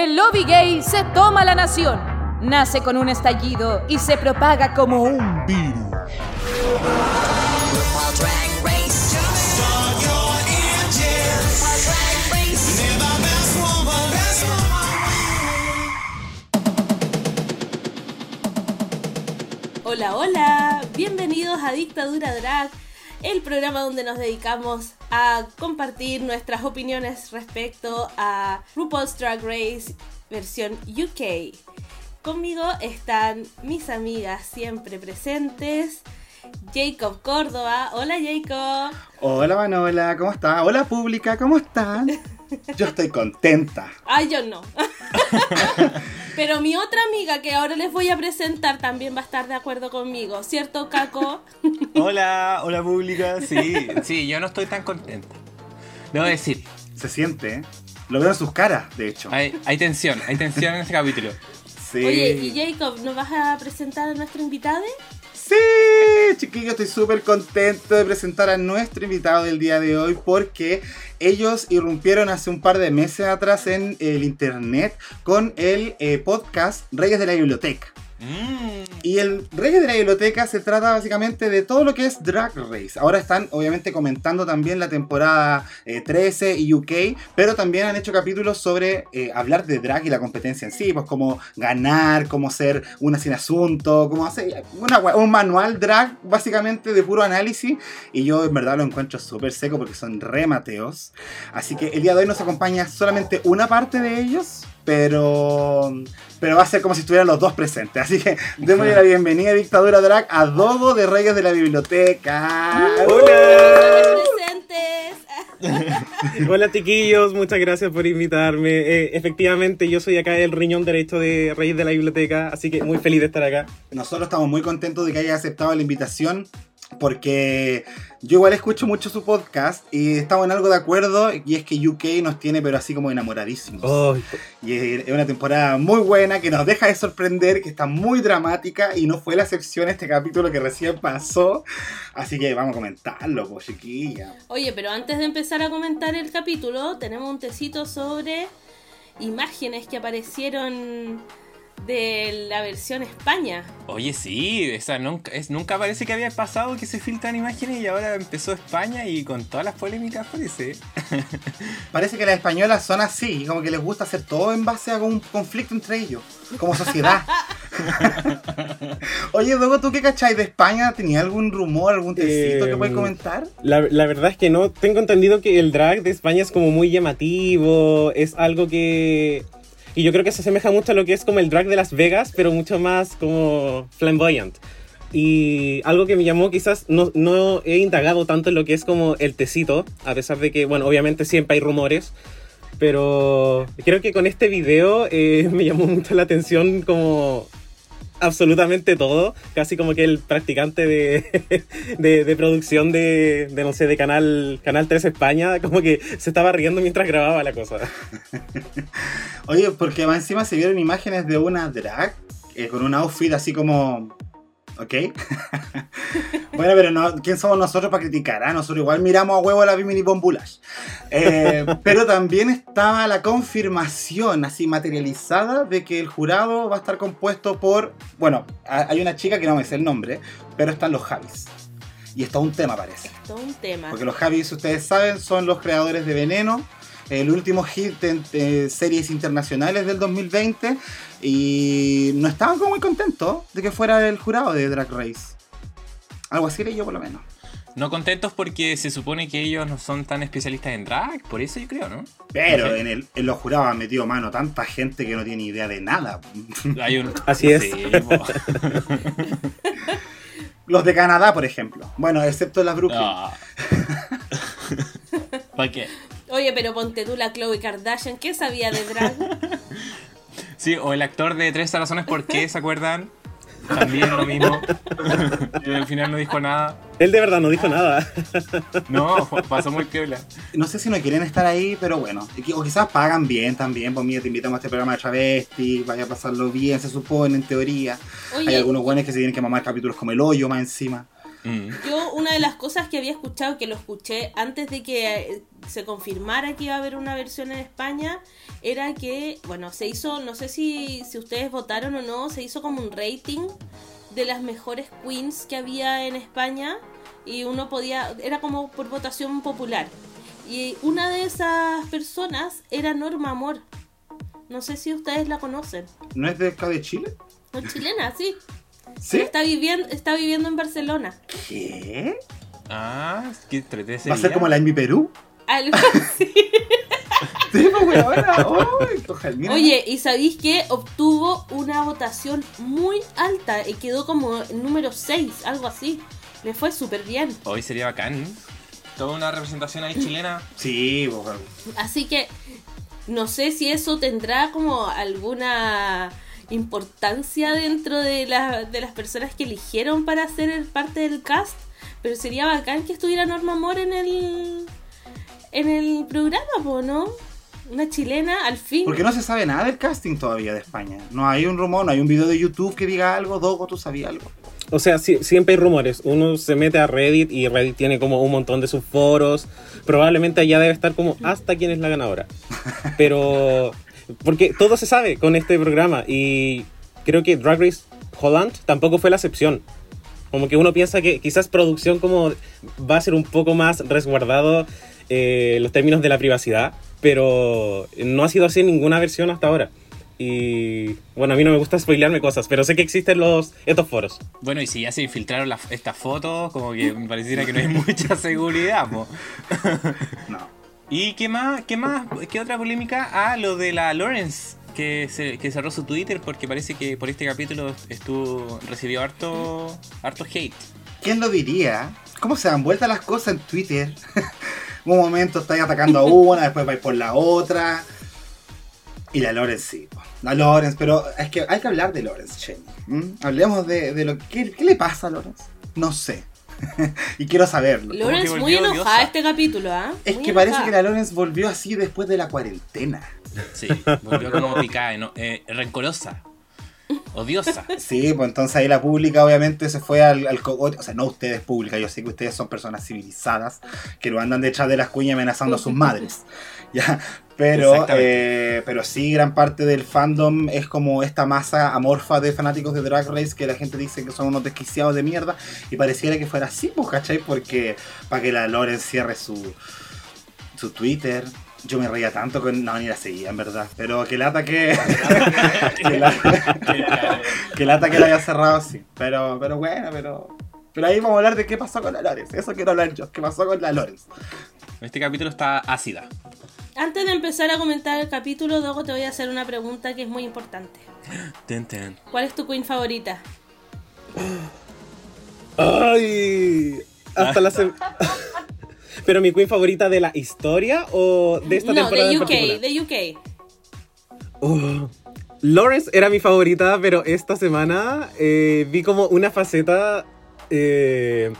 El lobby gay se toma la nación. Nace con un estallido y se propaga como un virus. Hola, hola, bienvenidos a Dictadura Drag, el programa donde nos dedicamos a compartir nuestras opiniones respecto a RuPaul's Drag Race versión UK. Conmigo están mis amigas siempre presentes. Jacob Córdoba. Hola Jacob. Hola Manola, ¿cómo está? Hola pública, ¿cómo están? Yo estoy contenta. Ay, yo no. Pero mi otra amiga que ahora les voy a presentar también va a estar de acuerdo conmigo, ¿cierto, Caco? Hola, hola pública. Sí, sí, yo no estoy tan contenta. Debo decir. Se siente, ¿eh? Lo veo en sus caras, de hecho. Hay, hay tensión, hay tensión en este capítulo. Sí. Oye, y Jacob, ¿nos vas a presentar a nuestro invitado? Sí, chiquillos, estoy súper contento de presentar a nuestro invitado del día de hoy porque ellos irrumpieron hace un par de meses atrás en el internet con el eh, podcast Reyes de la Biblioteca. Mm. Y el Reyes de la Biblioteca se trata básicamente de todo lo que es Drag Race. Ahora están obviamente comentando también la temporada eh, 13 y UK, pero también han hecho capítulos sobre eh, hablar de drag y la competencia en sí, pues cómo ganar, cómo ser una sin asunto, cómo hacer un manual drag básicamente de puro análisis. Y yo en verdad lo encuentro súper seco porque son re mateos. Así que el día de hoy nos acompaña solamente una parte de ellos, pero, pero va a ser como si estuvieran los dos presentes. Así que démosle la bienvenida a Dictadura Drag a Dodo de Reyes de la Biblioteca. ¡Hola! presentes. Hola chiquillos, muchas gracias por invitarme. Eh, efectivamente, yo soy acá el riñón derecho de Reyes de la Biblioteca, así que muy feliz de estar acá. Nosotros estamos muy contentos de que haya aceptado la invitación. Porque yo igual escucho mucho su podcast y estamos en algo de acuerdo y es que UK nos tiene pero así como enamoradísimos. Oh, Y es es una temporada muy buena que nos deja de sorprender, que está muy dramática y no fue la excepción este capítulo que recién pasó. Así que vamos a comentarlo, pues chiquilla. Oye, pero antes de empezar a comentar el capítulo, tenemos un tecito sobre imágenes que aparecieron de la versión España. Oye, sí, esa nunca, es, nunca parece que había pasado que se filtran imágenes y ahora empezó España y con todas las polémicas parece. Parece que las españolas son así, como que les gusta hacer todo en base a un conflicto entre ellos, como sociedad. Oye, Dogo, ¿tú qué cachai de España? ¿Tenía algún rumor, algún tecito que puedes comentar? la, la verdad es que no. Tengo entendido que el drag de España es como muy llamativo, es algo que... Y yo creo que se asemeja mucho a lo que es como el drag de Las Vegas, pero mucho más como flamboyant. Y algo que me llamó, quizás no, no he indagado tanto en lo que es como el tecito, a pesar de que, bueno, obviamente siempre hay rumores, pero creo que con este video eh, me llamó mucho la atención como absolutamente todo, casi como que el practicante de, de, producción de, de, no sé, de Canal, Canal 3 España, como que se estaba riendo mientras grababa la cosa. Oye, porque más encima se vieron imágenes de una drag eh, con un outfit así como. ¿Ok? bueno, pero no, ¿quién somos nosotros para criticar? ah? Nosotros igual miramos a huevo a la Bimini Bombulash. Eh, pero también estaba la confirmación así materializada de que el jurado va a estar compuesto por. Bueno, hay una chica que no me sé el nombre, pero están los Javis. Y esto es un tema, parece. Todo un tema. Porque los Javis, ustedes saben, son los creadores de Veneno, el último hit en eh, series internacionales del 2020, y no estaban como muy contentos de que fuera el jurado de Drag Race. Algo así leí yo por lo menos. No contentos porque se supone que ellos no son tan especialistas en drag, por eso yo creo, ¿no? Pero en, el, en los jurados han metido mano tanta gente que no tiene idea de nada. Hay un... Así es. Sí. Los de Canadá, por ejemplo. Bueno, excepto las Brooklyn. Ah. ¿Para qué? Oye, pero ponte tú la Chloe Kardashian, ¿qué sabía de drag? Sí, o el actor de 13 razones por qué, ¿se acuerdan? También lo mismo. Y al final no dijo nada. Él de verdad no dijo nada. No, pasó muy piola. No sé si no quieren estar ahí, pero bueno. O quizás pagan bien también. Pues mira, te invitamos a este programa de travesti, vaya a pasarlo bien, se supone, en teoría. Hay Oye, algunos buenos que se tienen que mamar capítulos como el hoyo más encima. Mm. Yo una de las cosas que había escuchado, que lo escuché antes de que eh, se confirmara que iba a haber una versión en España, era que, bueno, se hizo, no sé si, si ustedes votaron o no, se hizo como un rating de las mejores queens que había en España y uno podía, era como por votación popular. Y una de esas personas era Norma Amor. No sé si ustedes la conocen. ¿No es de acá de Chile? Es chilena, sí. ¿Sí? Está viviendo, está viviendo en Barcelona. ¿Qué? Ah, qué ¿Va a ser como la Envy Perú? Algo así. Sí, pues. Ay, ojalá, mira. Oye, ¿y sabéis que obtuvo una votación muy alta y quedó como número 6, algo así? Le fue súper bien. Hoy sería bacán. Toda una representación ahí chilena. Sí, pues, bueno. Así que no sé si eso tendrá como alguna importancia dentro de, la- de las personas que eligieron para ser parte del cast, pero sería bacán que estuviera Norma Amor en el en el programa, po, ¿no? Una chilena, al fin. Porque no se sabe nada del casting todavía de España. No hay un rumor, no hay un video de YouTube que diga algo. Dogo, ¿tú sabías algo? O sea, sí- siempre hay rumores. Uno se mete a Reddit y Reddit tiene como un montón de sus foros. Probablemente allá debe estar como hasta quién es la ganadora. Pero. Porque todo se sabe con este programa. Y creo que Drag Race Holland tampoco fue la excepción. Como que uno piensa que quizás producción como va a ser un poco más resguardado eh, los términos de la privacidad. Pero no ha sido así en ninguna versión hasta ahora. Y bueno, a mí no me gusta spoilearme cosas, pero sé que existen los, estos foros. Bueno, y si ya se infiltraron las- estas fotos, como que me pareciera que no hay mucha seguridad, po. No. ¿Y qué más? ¿Qué más? ¿Qué otra polémica? Ah, lo de la Lawrence, que, se, que cerró su Twitter porque parece que por este capítulo estuvo recibió harto, harto hate. ¿Quién lo diría? ¿Cómo se dan vueltas las cosas en Twitter? un momento estáis atacando a una, después vais por la otra. Y la Lawrence sí. La Lawrence, pero es que hay que hablar de Lawrence, Cheney. ¿m? Hablemos de, lo que... ¿Qué le pasa a Lawrence? No sé. y quiero saberlo. Lawrence muy enojada odiosa. este capítulo, ¿ah? Es Muy que parece que la Lawrence volvió así después de la cuarentena. Sí, volvió como picada, ¿no? Eh, rencorosa, odiosa. Sí, pues entonces ahí la pública obviamente se fue al, al cogote. O sea, no ustedes pública, yo sé que ustedes son personas civilizadas que lo andan detrás de las cuñas amenazando a sus madres. Ya, pero, eh, pero sí, gran parte del fandom es como esta masa amorfa de fanáticos de Drag Race que la gente dice que son unos desquiciados de mierda. Y pareciera que fuera así, pues, ¿cachai? Porque para que la Loren cierre su, su Twitter. Yo me reía tanto con. No, ni la seguía, en verdad. Pero que lata que. que, lata, que lata que la haya cerrado así. Pero, pero bueno, pero. Pero ahí vamos a hablar de qué pasó con la Lorenz. Eso quiero hablar yo. ¿Qué pasó con la Lorenz? Este capítulo está ácida. Antes de empezar a comentar el capítulo, Dogo, te voy a hacer una pregunta que es muy importante. Ten, ten. ¿Cuál es tu queen favorita? ¡Ay! Hasta la sem- Pero mi queen favorita de la historia o de esta no, temporada de en UK, particular? de UK. Uh, Lawrence era mi favorita, pero esta semana eh, vi como una faceta eh,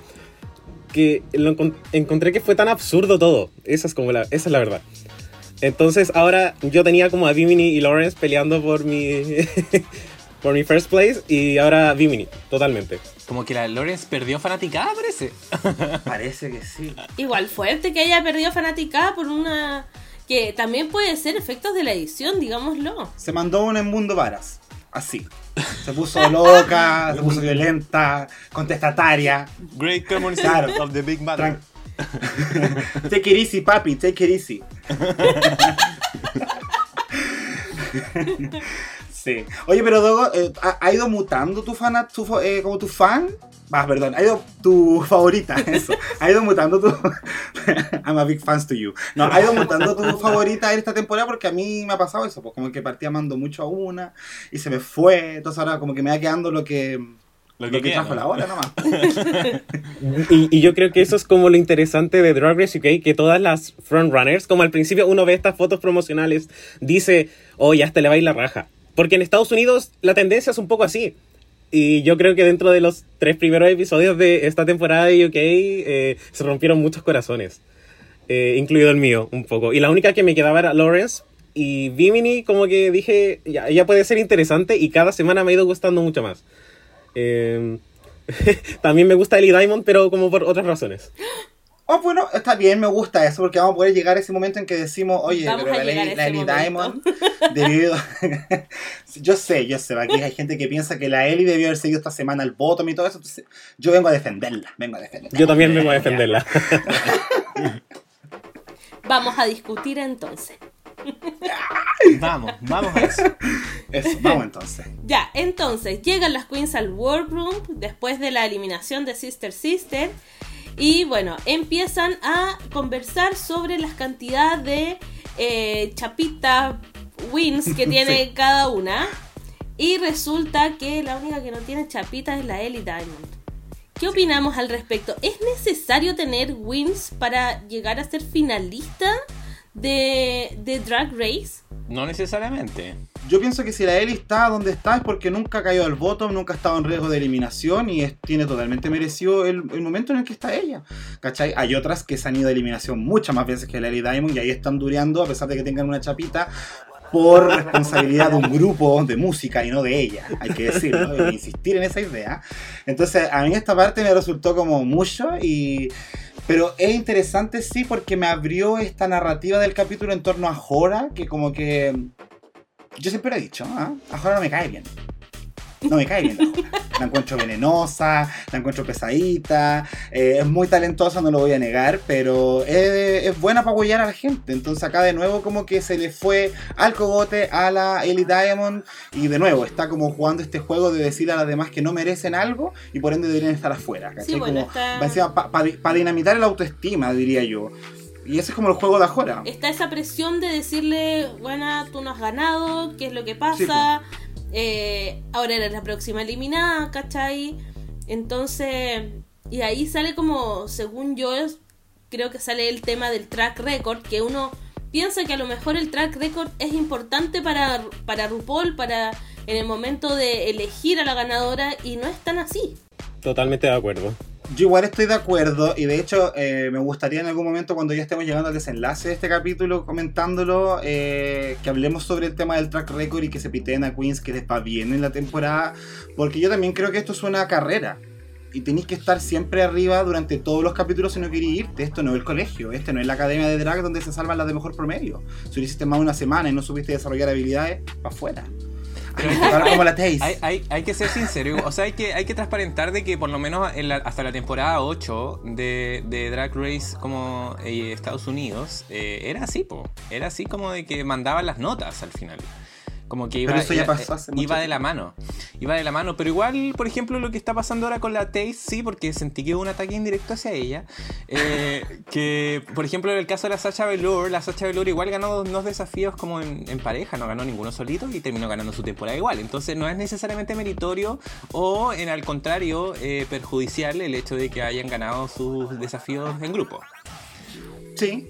que lo encon- encontré que fue tan absurdo todo. Esa es como la, esa es la verdad. Entonces ahora yo tenía como a Bimini y Lawrence peleando por mi por mi first place y ahora Bimini, totalmente. Como que la Lawrence perdió fanaticada, parece. Parece que sí. Igual fuerte que haya perdido fanaticada por una... Que también puede ser efectos de la edición, digámoslo. Se mandó un en mundo varas. Así. Se puso loca, se puso violenta, contestataria. Great Claro. of the Big Tran- take it easy, papi, take it easy. sí. Oye, pero Dogo, eh, ¿ha, ido mutando tu fan, tu, eh, como tu fan? Ah, perdón, ha ido tu favorita, eso. Ha ido mutando tu. I'm a big fans to you. No, ha ido mutando tu favorita esta temporada porque a mí me ha pasado eso, pues como que partí amando mucho a una y se me fue. Entonces ahora como que me va quedando lo que. Lo Lo que que, trajo ¿no? la hora nomás. Y, y yo creo que eso es como lo interesante de Drag Race UK, que todas las frontrunners, como al principio uno ve estas fotos promocionales, dice, oh, ya te le va a ir la raja. Porque en Estados Unidos la tendencia es un poco así. Y yo creo que dentro de los tres primeros episodios de esta temporada de UK eh, se rompieron muchos corazones. Eh, incluido el mío, un poco. Y la única que me quedaba era Lawrence. Y Bimini, como que dije, ya, ella puede ser interesante y cada semana me ha ido gustando mucho más. Eh, también me gusta Ellie Diamond, pero como por otras razones. Oh, bueno, está bien, me gusta eso, porque vamos a poder llegar a ese momento en que decimos, oye, Vamos pero a la, a la ese Ellie. Diamond debió... yo sé, yo sé, aquí hay gente que piensa que la Ellie debió haber seguido esta semana el bottom y todo eso, entonces yo vengo a defenderla, vengo a defenderla. Yo también vengo a defenderla. Vamos a discutir entonces. Vamos, vamos a eso. Eso, vamos entonces. Ya, entonces llegan las queens al workroom después de la eliminación de Sister Sister. Y bueno, empiezan a conversar sobre las cantidades de eh, chapitas wins que tiene cada una. Y resulta que la única que no tiene chapitas es la Ellie Diamond. ¿Qué opinamos al respecto? ¿Es necesario tener wins para llegar a ser finalista de, de Drag Race? No necesariamente. Yo pienso que si la Ellie está donde está es porque nunca ha caído al bottom, nunca ha estado en riesgo de eliminación y es- tiene totalmente merecido el, el momento en el que está ella. ¿Cachai? Hay otras que se han ido a eliminación muchas más veces que la Ellie Diamond y ahí están dureando a pesar de que tengan una chapita por responsabilidad de un grupo de música y no de ella, hay que decirlo, e insistir en esa idea. Entonces, a mí esta parte me resultó como mucho y... Pero es interesante, sí, porque me abrió esta narrativa del capítulo en torno a Jora, que como que... Yo siempre lo he dicho, ¿ah? a Jora no me cae bien. No me cae bien la. La encuentro venenosa, la encuentro pesadita, eh, es muy talentosa, no lo voy a negar, pero es, es buena para apoyar a la gente. Entonces acá de nuevo como que se le fue al cogote a la Ellie Diamond y de nuevo está como jugando este juego de decirle a las demás que no merecen algo y por ende deberían estar afuera. ¿cachai? Sí, bueno, está- para dinamitar el autoestima, diría yo. Y ese es como el juego de Ajora. está esa presión de decirle, bueno, tú no has ganado, qué es lo que pasa, Eh, ahora eres la próxima eliminada, ¿cachai? Entonces, y ahí sale como, según yo, creo que sale el tema del track record, que uno piensa que a lo mejor el track record es importante para, para RuPaul, para en el momento de elegir a la ganadora, y no es tan así. Totalmente de acuerdo. Yo igual estoy de acuerdo y de hecho eh, me gustaría en algún momento cuando ya estemos llegando al desenlace de este capítulo comentándolo eh, que hablemos sobre el tema del track record y que se piteen a Queens que les va bien en la temporada porque yo también creo que esto es una carrera y tenéis que estar siempre arriba durante todos los capítulos si no queréis irte. Esto no es el colegio, este no es la academia de drag donde se salvan las de mejor promedio. Si lo hiciste más de una semana y no supiste desarrollar habilidades, para afuera. Ahora como la. Hay, hay, hay que ser sincero, o sea, hay que, hay que transparentar de que por lo menos en la- hasta la temporada 8 de, de Drag Race como eh, Estados Unidos, eh, era así, po. Era así como de que mandaban las notas al final. Como que iba, Pero eso ya iba- pasó hace iba mucho de la mano. Iba de la mano. Pero igual, por ejemplo, lo que está pasando ahora con la Taze, sí, porque sentí que hubo un ataque indirecto hacia ella. eh, que, por ejemplo, en el caso de la Sacha Velour, la Sacha Velour igual ganó dos, dos desafíos como en, en pareja, no ganó ninguno solito y terminó ganando su temporada igual. Entonces no es necesariamente meritorio o, en al contrario, eh, perjudicial el hecho de que hayan ganado sus desafíos en grupo. Sí.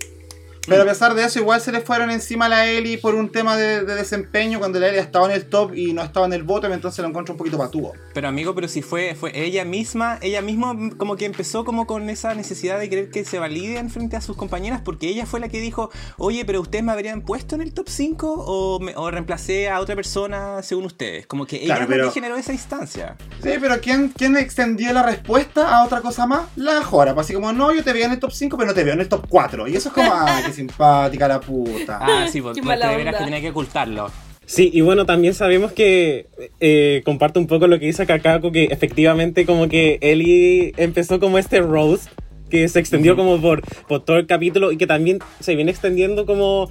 Pero a pesar de eso, igual se le fueron encima a la Eli por un tema de, de desempeño cuando la Eli estaba en el top y no estaba en el bottom, entonces lo encuentro un poquito patúo. Pero amigo, pero si fue, fue ella misma, ella misma como que empezó como con esa necesidad de querer que se valide en frente a sus compañeras, porque ella fue la que dijo, oye, pero ustedes me habrían puesto en el top 5 o, me- o reemplacé a otra persona según ustedes. Como que ella Claro, pero- que generó esa instancia. Sí, pero ¿quién, ¿quién extendió la respuesta a otra cosa más? La Jora. Pues así como, no, yo te veo en el top 5, pero no te veo en el top 4. Y eso es como, ah, qué simpática la puta. Ah, sí, porque veras onda. que tenía que ocultarlo. Sí, y bueno, también sabemos que eh, comparto un poco lo que dice Kakako, que efectivamente como que Ellie empezó como este roast que se extendió como por, por todo el capítulo y que también se viene extendiendo como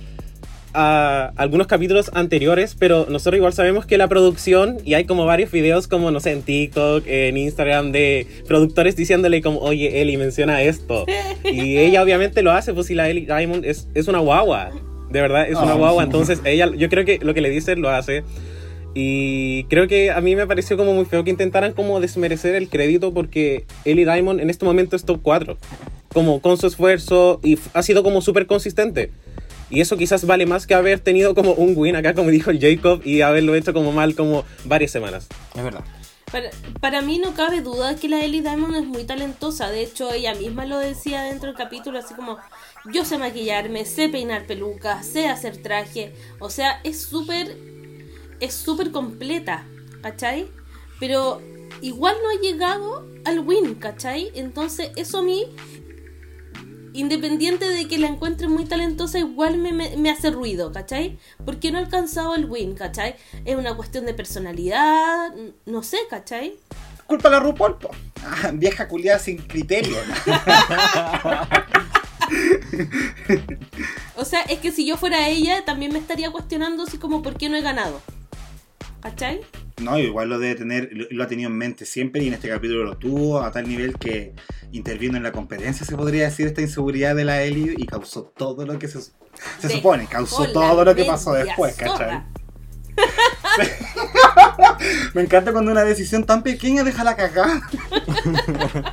a algunos capítulos anteriores, pero nosotros igual sabemos que la producción, y hay como varios videos como, no sé, en TikTok, en Instagram, de productores diciéndole como, oye, Ellie, menciona esto. Y ella obviamente lo hace, pues si la Ellie Diamond es, es una guagua. De verdad, es una Oh. guagua. Entonces, ella, yo creo que lo que le dice lo hace. Y creo que a mí me pareció como muy feo que intentaran como desmerecer el crédito porque Ellie Diamond en este momento es top 4. Como con su esfuerzo y ha sido como súper consistente. Y eso quizás vale más que haber tenido como un win acá, como dijo el Jacob, y haberlo hecho como mal como varias semanas. Es verdad. Para, para mí no cabe duda que la Ellie Diamond es muy talentosa. De hecho, ella misma lo decía dentro del capítulo, así como yo sé maquillarme, sé peinar pelucas, sé hacer traje. O sea, es súper, es súper completa, ¿cachai? Pero igual no ha llegado al win, ¿cachai? Entonces eso a mí, independiente de que la encuentre muy talentosa, igual me, me- me hace ruido, ¿cachai? Porque no ha alcanzado el win, ¿cachai? Es una cuestión de personalidad, no sé, ¿cachai? Culpa a la RuPaul, po. Ah, vieja culiada sin criterio. O sea, es que si yo fuera ella, también me estaría cuestionando así como por qué no he ganado. ¿Cachai? No, igual lo debe tener, lo, lo ha tenido en mente siempre y en este capítulo lo tuvo a tal nivel que intervino en la competencia, se podría decir, esta inseguridad de la Ellie y causó todo lo que se, se supone, causó todo lo que pasó después, ¿cachai? Me encanta cuando una decisión tan pequeña deja la cagada.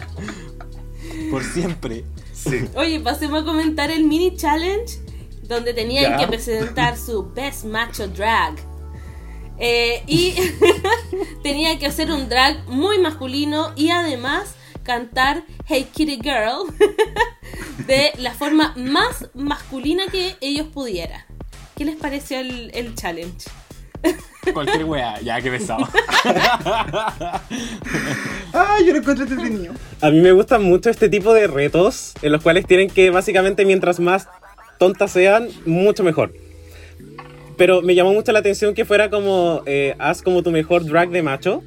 Por siempre. Sí. Oye, pasemos a comentar el mini challenge donde tenían Ya. que presentar su best macho drag. Eh, y tenían que hacer un drag muy masculino y además cantar Hey Kitty Girl de la forma más masculina que ellos pudieran. ¿Qué les pareció el, el challenge? Cualquier wea, ya que pesado. Ay, yo lo encuentro entretenido. A mí me gustan mucho este tipo de retos en los cuales tienen que básicamente mientras más tontas sean, mucho mejor. Pero me llamó mucho la atención que fuera como eh, haz como tu mejor drag de macho.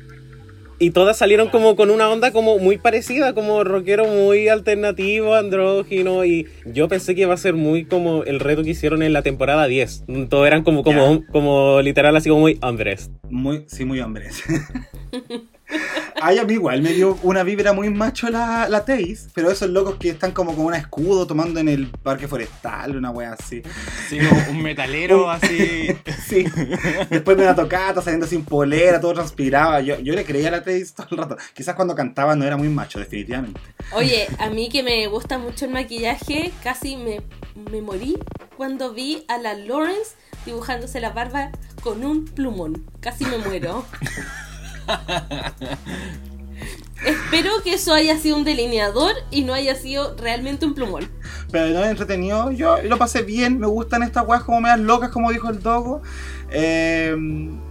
Y todas salieron como con una onda como muy parecida, como rockero muy alternativo, andrógino. Y yo pensé que iba a ser muy como el reto que hicieron en la temporada 10. Todos eran como, como, como literal así como muy hombres. Muy, sí, muy hombres. Ay, a mí igual me dio una vibra muy macho la, la Taze, pero esos locos que están como con un escudo tomando en el parque forestal, una wea así. Sí, como un metalero así. Sí. Después de una tocata, saliendo sin polera, todo transpiraba. Yo, yo le creía a la Taze todo el rato. Quizás cuando cantaba no era muy macho, definitivamente. Oye, a mí que me gusta mucho el maquillaje, casi me, me morí cuando vi a la Lawrence dibujándose la barba con un plumón. Casi me muero. Espero que eso haya sido un delineador y no haya sido realmente un plumón. Pero no entretenido, yo lo pasé bien, me gustan estas weas como medias locas, como dijo el Dogo. Eh,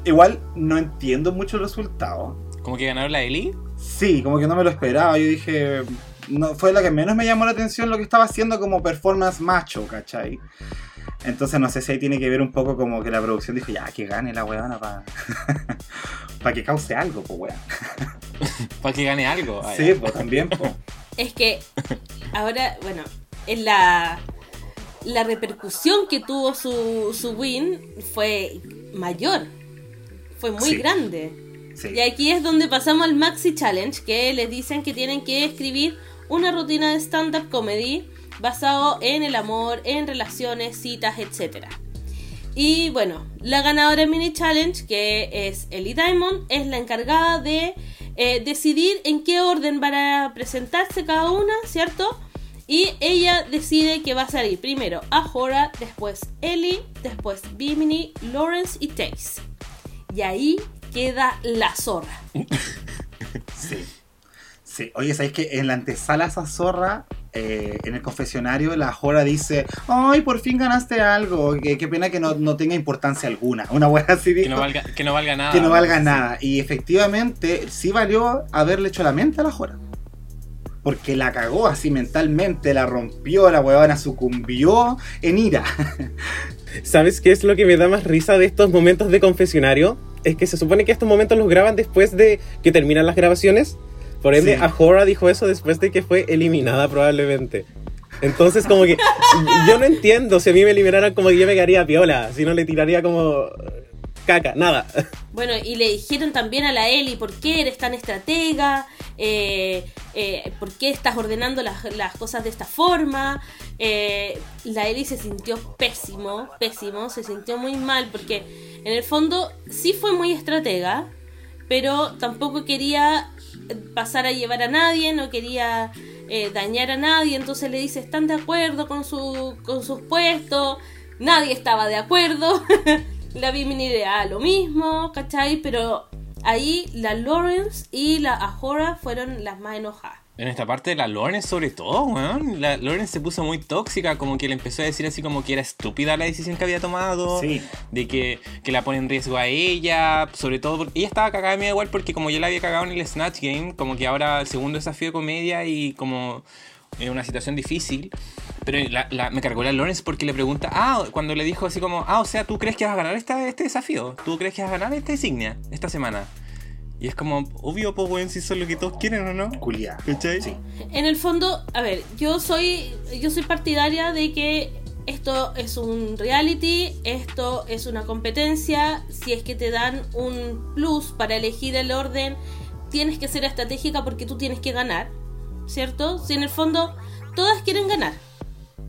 igual no entiendo mucho el resultado. Como que ganaron la Eli. Sí, como que no me lo esperaba. Yo dije, no, fue la que menos me llamó la atención lo que estaba haciendo como performance macho, ¿cachai? Entonces no sé si ahí tiene que ver un poco como que la producción dijo, ya, que gane la weona para que cause algo, pues weón. Para que gane algo. Ah, Sí, pues también, pues. Es que ahora, bueno, en la, la repercusión que tuvo su, su win fue mayor. Fue muy Sí. grande. Sí. Y aquí es donde pasamos al Maxi Challenge, que les dicen que tienen que escribir una rutina de stand-up comedy basado en el amor, en relaciones, citas, etc. Y bueno, la ganadora del mini challenge, que es Ellie Diamond, es la encargada de eh, decidir en qué orden van a presentarse cada una, ¿cierto? Y ella decide que va a salir primero Ahora, después Ellie, después Bimini, Lawrence y Taze. Y ahí queda la zorra. Sí. Sí. Oye, ¿sabéis que en la antesala a esa zorra, eh, en el confesionario, la Jora dice, ay, por fin ganaste algo, que- qué pena que no, no tenga importancia alguna. Una buena así Que dijo. no valga, que no valga nada. que no valga nada. Y efectivamente, sí valió haberle hecho la mente a la Jora. Porque la cagó así mentalmente, la rompió, la huevona sucumbió en ira. ¿Sabes qué es lo que me da más risa de estos momentos de confesionario? Es que se supone que estos momentos los graban después de que terminan las grabaciones. Por ende, Sí. Ahora dijo eso después de que fue eliminada probablemente. Entonces como que yo no entiendo si a mí me eliminaran como que yo me quedaría piola, si no le tiraría como caca, nada. Bueno, y le dijeron también a la Eli, ¿por qué eres tan estratega? Eh, eh, ¿Por qué estás ordenando las, las cosas de esta forma? Eh, la Eli se sintió pésimo, pésimo, se sintió muy mal porque en el fondo sí fue muy estratega, pero tampoco quería pasar a llevar a nadie, no quería eh, dañar a nadie, entonces le dice, ¿están de acuerdo con, su, con sus puestos? Nadie estaba de acuerdo. la Bimini le da lo mismo, ¿cachai? Pero ahí la Lawrence y la Ahora fueron las más enojadas. En esta parte de la Lauren sobre todo, weón. La Lauren se puso muy tóxica, como que le empezó a decir así como que era estúpida la decisión que había tomado. Sí. De que, que la pone en riesgo a ella, sobre todo porque ella estaba cagada de miedo igual porque como ya la había cagado en el Snatch Game, como que ahora el segundo desafío de comedia y como en una situación difícil. Pero la- la- me cargó la Lawrence porque le pregunta, ah, cuando le dijo así como, ah, o sea, ¿tú crees que vas a ganar esta, este desafío? ¿Tú crees que vas a ganar esta insignia esta semana? Y es como, obvio, pues, weón, si eso es lo que todos quieren o no. Culiá. ¿Cachai? Sí. En el fondo, a ver, yo soy yo soy partidaria de que esto es un reality, esto es una competencia, si es que te dan un plus para elegir el orden, tienes que ser estratégica porque tú tienes que ganar, ¿cierto? Si en el fondo todas quieren ganar,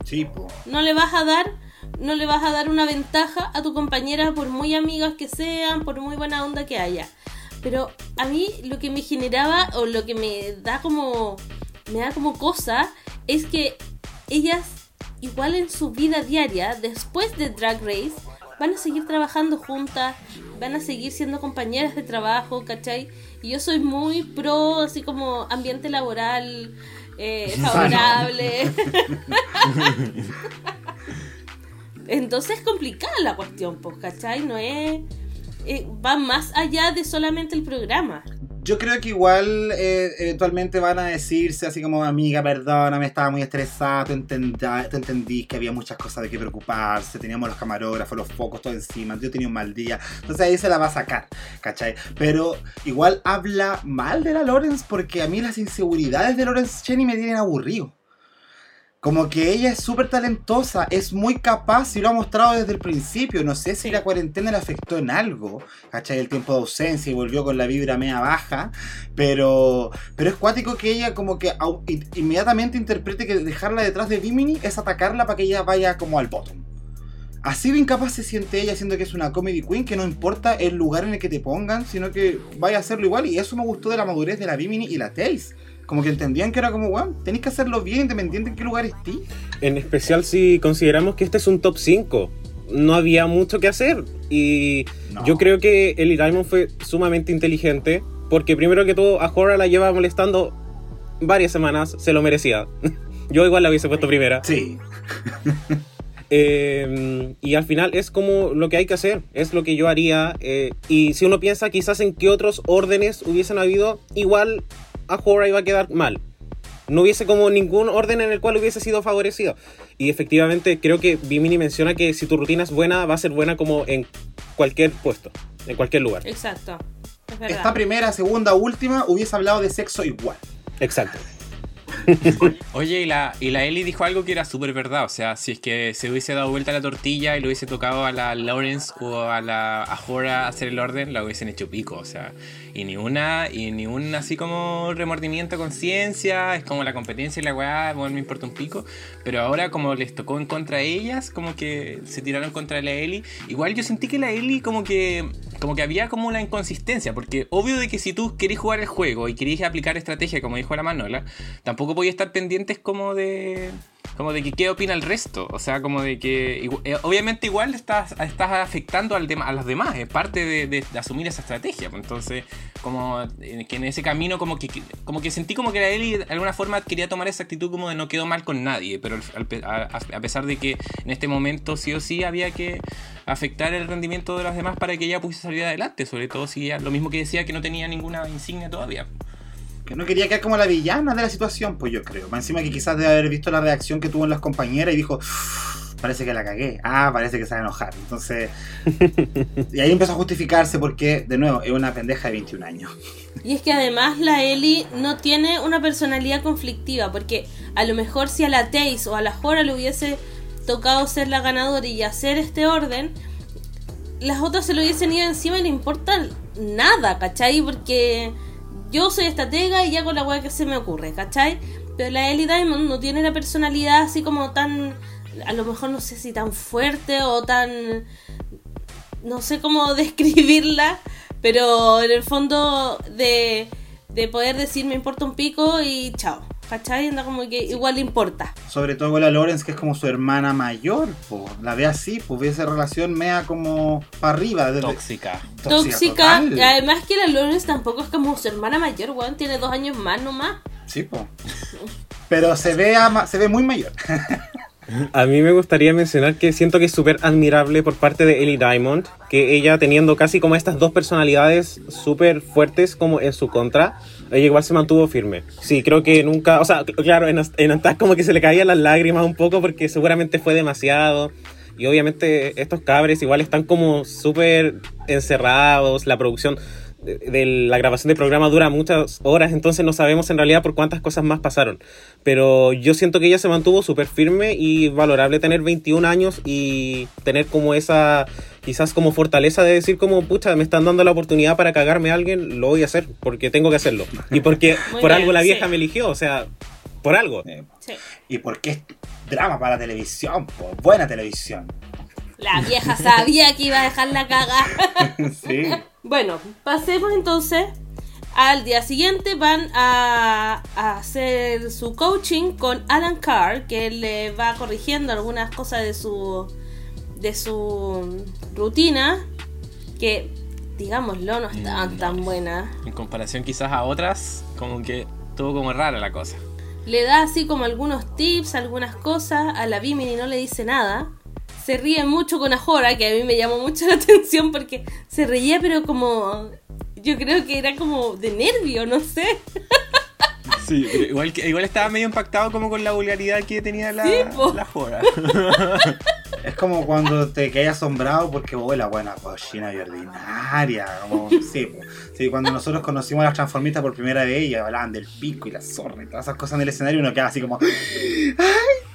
Sí, po. no le vas a dar no le vas a dar una ventaja a tu compañera por muy amigas que sean, por muy buena onda que haya. Pero a mí lo que me generaba o lo que me da como me da como cosa es que ellas igual en su vida diaria después de Drag Race van a seguir trabajando juntas, van a seguir siendo compañeras de trabajo, ¿cachai? Y yo soy muy pro así como ambiente laboral eh, favorable. Entonces es complicada la cuestión, pues, ¿cachai? No es... eh, va más allá de solamente el programa. Yo creo que igual eh, eventualmente van a decirse así como, amiga, perdóname, estaba muy estresada, tú, tú entendís que había muchas cosas de qué preocuparse, teníamos los camarógrafos, los focos, todo encima, yo tenía un mal día, entonces ahí se la va a sacar, ¿cachai? Pero igual habla mal de la Lawrence porque a mí las inseguridades de Lawrence Cheney me tienen aburrido. Como que ella es súper talentosa, es muy capaz y lo ha mostrado desde el principio. No sé si la cuarentena le afectó en algo, ¿cachai? El tiempo de ausencia y volvió con la vibra media baja. Pero, pero es cuático que ella como que inmediatamente interprete que dejarla detrás de Bimini es atacarla para que ella vaya como al bottom. Así de incapaz se siente ella siendo que es una comedy queen, que no importa el lugar en el que te pongan, sino que vaya a hacerlo igual. Y eso me gustó de la madurez de la Bimini y la Taze. Como que entendían que era como, weón, tenéis que hacerlo bien independiente en qué lugar estés. En especial si consideramos que este es un top 5. No había mucho que hacer. Y No. yo creo que Ellie Diamond fue sumamente inteligente. Porque primero que todo, a Hora la lleva molestando varias semanas. Se lo merecía. yo igual la hubiese puesto primera. Sí. Eh, y al final es como lo que hay que hacer, es lo que yo haría. eh, y si uno piensa quizás en qué otros órdenes hubiesen habido, igual a Hora iba a quedar mal. No hubiese como ningún orden en el cual hubiese sido favorecido. Y efectivamente creo que Bimini menciona que si tu rutina es buena, va a ser buena como en cualquier puesto, en cualquier lugar. Exacto. Es. Esta primera, segunda, última hubiese hablado de sexo igual. Exacto. Oye, y la, y la Ellie dijo algo que era súper verdad. O sea, si es que se hubiese dado vuelta la tortilla y le hubiese tocado a la Lawrence o a la a hacer el orden, la hubiesen hecho pico. O sea, y ni una, y ni un así como remordimiento conciencia. Es como la competencia y la weá, bueno, me importa un pico. Pero ahora, como les tocó en contra de ellas, como que se tiraron contra la Ellie. Igual yo sentí que la Ellie como que. Como que había como una inconsistencia, porque obvio de que si tú querés jugar el juego y querés aplicar estrategia, como dijo la Manola, tampoco podía estar pendientes como de como de que qué opina el resto o sea como de que eh, obviamente igual estás, estás afectando al a los demás es parte de, de- de asumir esa estrategia pues. entonces como eh, que en ese camino como que como que sentí como que la Ellie de alguna forma quería tomar esa actitud como de no quedó mal con nadie pero a- a pesar de que en este momento sí o sí había que afectar el rendimiento de los demás para que ella pudiese salir adelante sobre todo si ella, lo mismo que decía que no tenía ninguna insignia todavía Que no quería quedar como la villana de la situación, pues yo creo. Más encima que quizás debe haber visto la reacción que tuvo en las compañeras y dijo, "Uf, parece que la cagué. Ah, parece que se va a enojar. Entonces, y ahí empezó a justificarse porque, de nuevo, es una pendeja de 21 años. Y es que además la Ellie no tiene una personalidad conflictiva, porque a lo mejor si a la Taze o a la Jora le hubiese tocado ser la ganadora y hacer este orden, las otras se lo hubiesen ido encima y le importa nada, ¿cachai? Porque yo soy estratega y hago la weá que se me ocurre, ¿cachai? Pero la Ellie Diamond no tiene la personalidad así como tan, a lo mejor no sé si tan fuerte o tan no sé cómo describirla, pero en el fondo de, de poder decir me importa un pico y chao. ¿Cachai? Anda como que igual le importa. Sobre todo con la Lawrence, que es como su hermana mayor, po. la ve así, pues ve esa relación mea como para arriba. desde- tóxica Tóxica. total. Y además que la Lawrence tampoco es como su hermana mayor, weón. Tiene dos años más nomás. Sí, po. Pero se ve, ama- se ve muy mayor. A mí me gustaría mencionar que siento que es súper admirable por parte de Ellie Diamond, que ella teniendo casi como estas dos personalidades súper fuertes como en su contra, ella igual se mantuvo firme. Sí, creo que nunca, o sea, cl- claro, en, en como que se le caían las lágrimas un poco porque seguramente fue demasiado. Y obviamente estos cabres igual están como súper encerrados, la producción de, la grabación del programa dura muchas horas, entonces no sabemos en realidad por cuántas cosas más pasaron. Pero yo siento que ella se mantuvo súper firme y valorable tener 21 años y tener como esa, quizás como fortaleza de decir como, pucha, me están dando la oportunidad para cagarme a alguien, lo voy a hacer porque tengo que hacerlo. Y porque Muy por bien, algo la vieja sí. me eligió, o sea, por algo. Sí. ¿Y por qué es drama para la televisión? po? Buena televisión. La vieja sabía que iba a dejar la caga. sí. Bueno, pasemos entonces al día siguiente. Van a, a hacer su coaching con Alan Carr, que le va corrigiendo algunas cosas de su de su rutina, que digámoslo no estaban Mm, tan buenas. En comparación quizás a otras, como que estuvo como rara la cosa. Le da así como algunos tips, algunas cosas. A la Bimini no le dice nada. Se ríe mucho con Ajora, que a mí me llamó mucho la atención porque se reía, pero como. Yo creo que era como de nervio, no sé. Sí, pero igual, que- igual estaba medio impactado como con la vulgaridad que tenía la, Sí, la joda. Es como cuando te quedas asombrado porque, oh, la buena cochina y ordinaria. Como, sí, po. sí, cuando nosotros conocimos a las transformistas por primera vez y hablaban del pico y la zorra y todas esas cosas en el escenario, uno queda así como, ¡ay,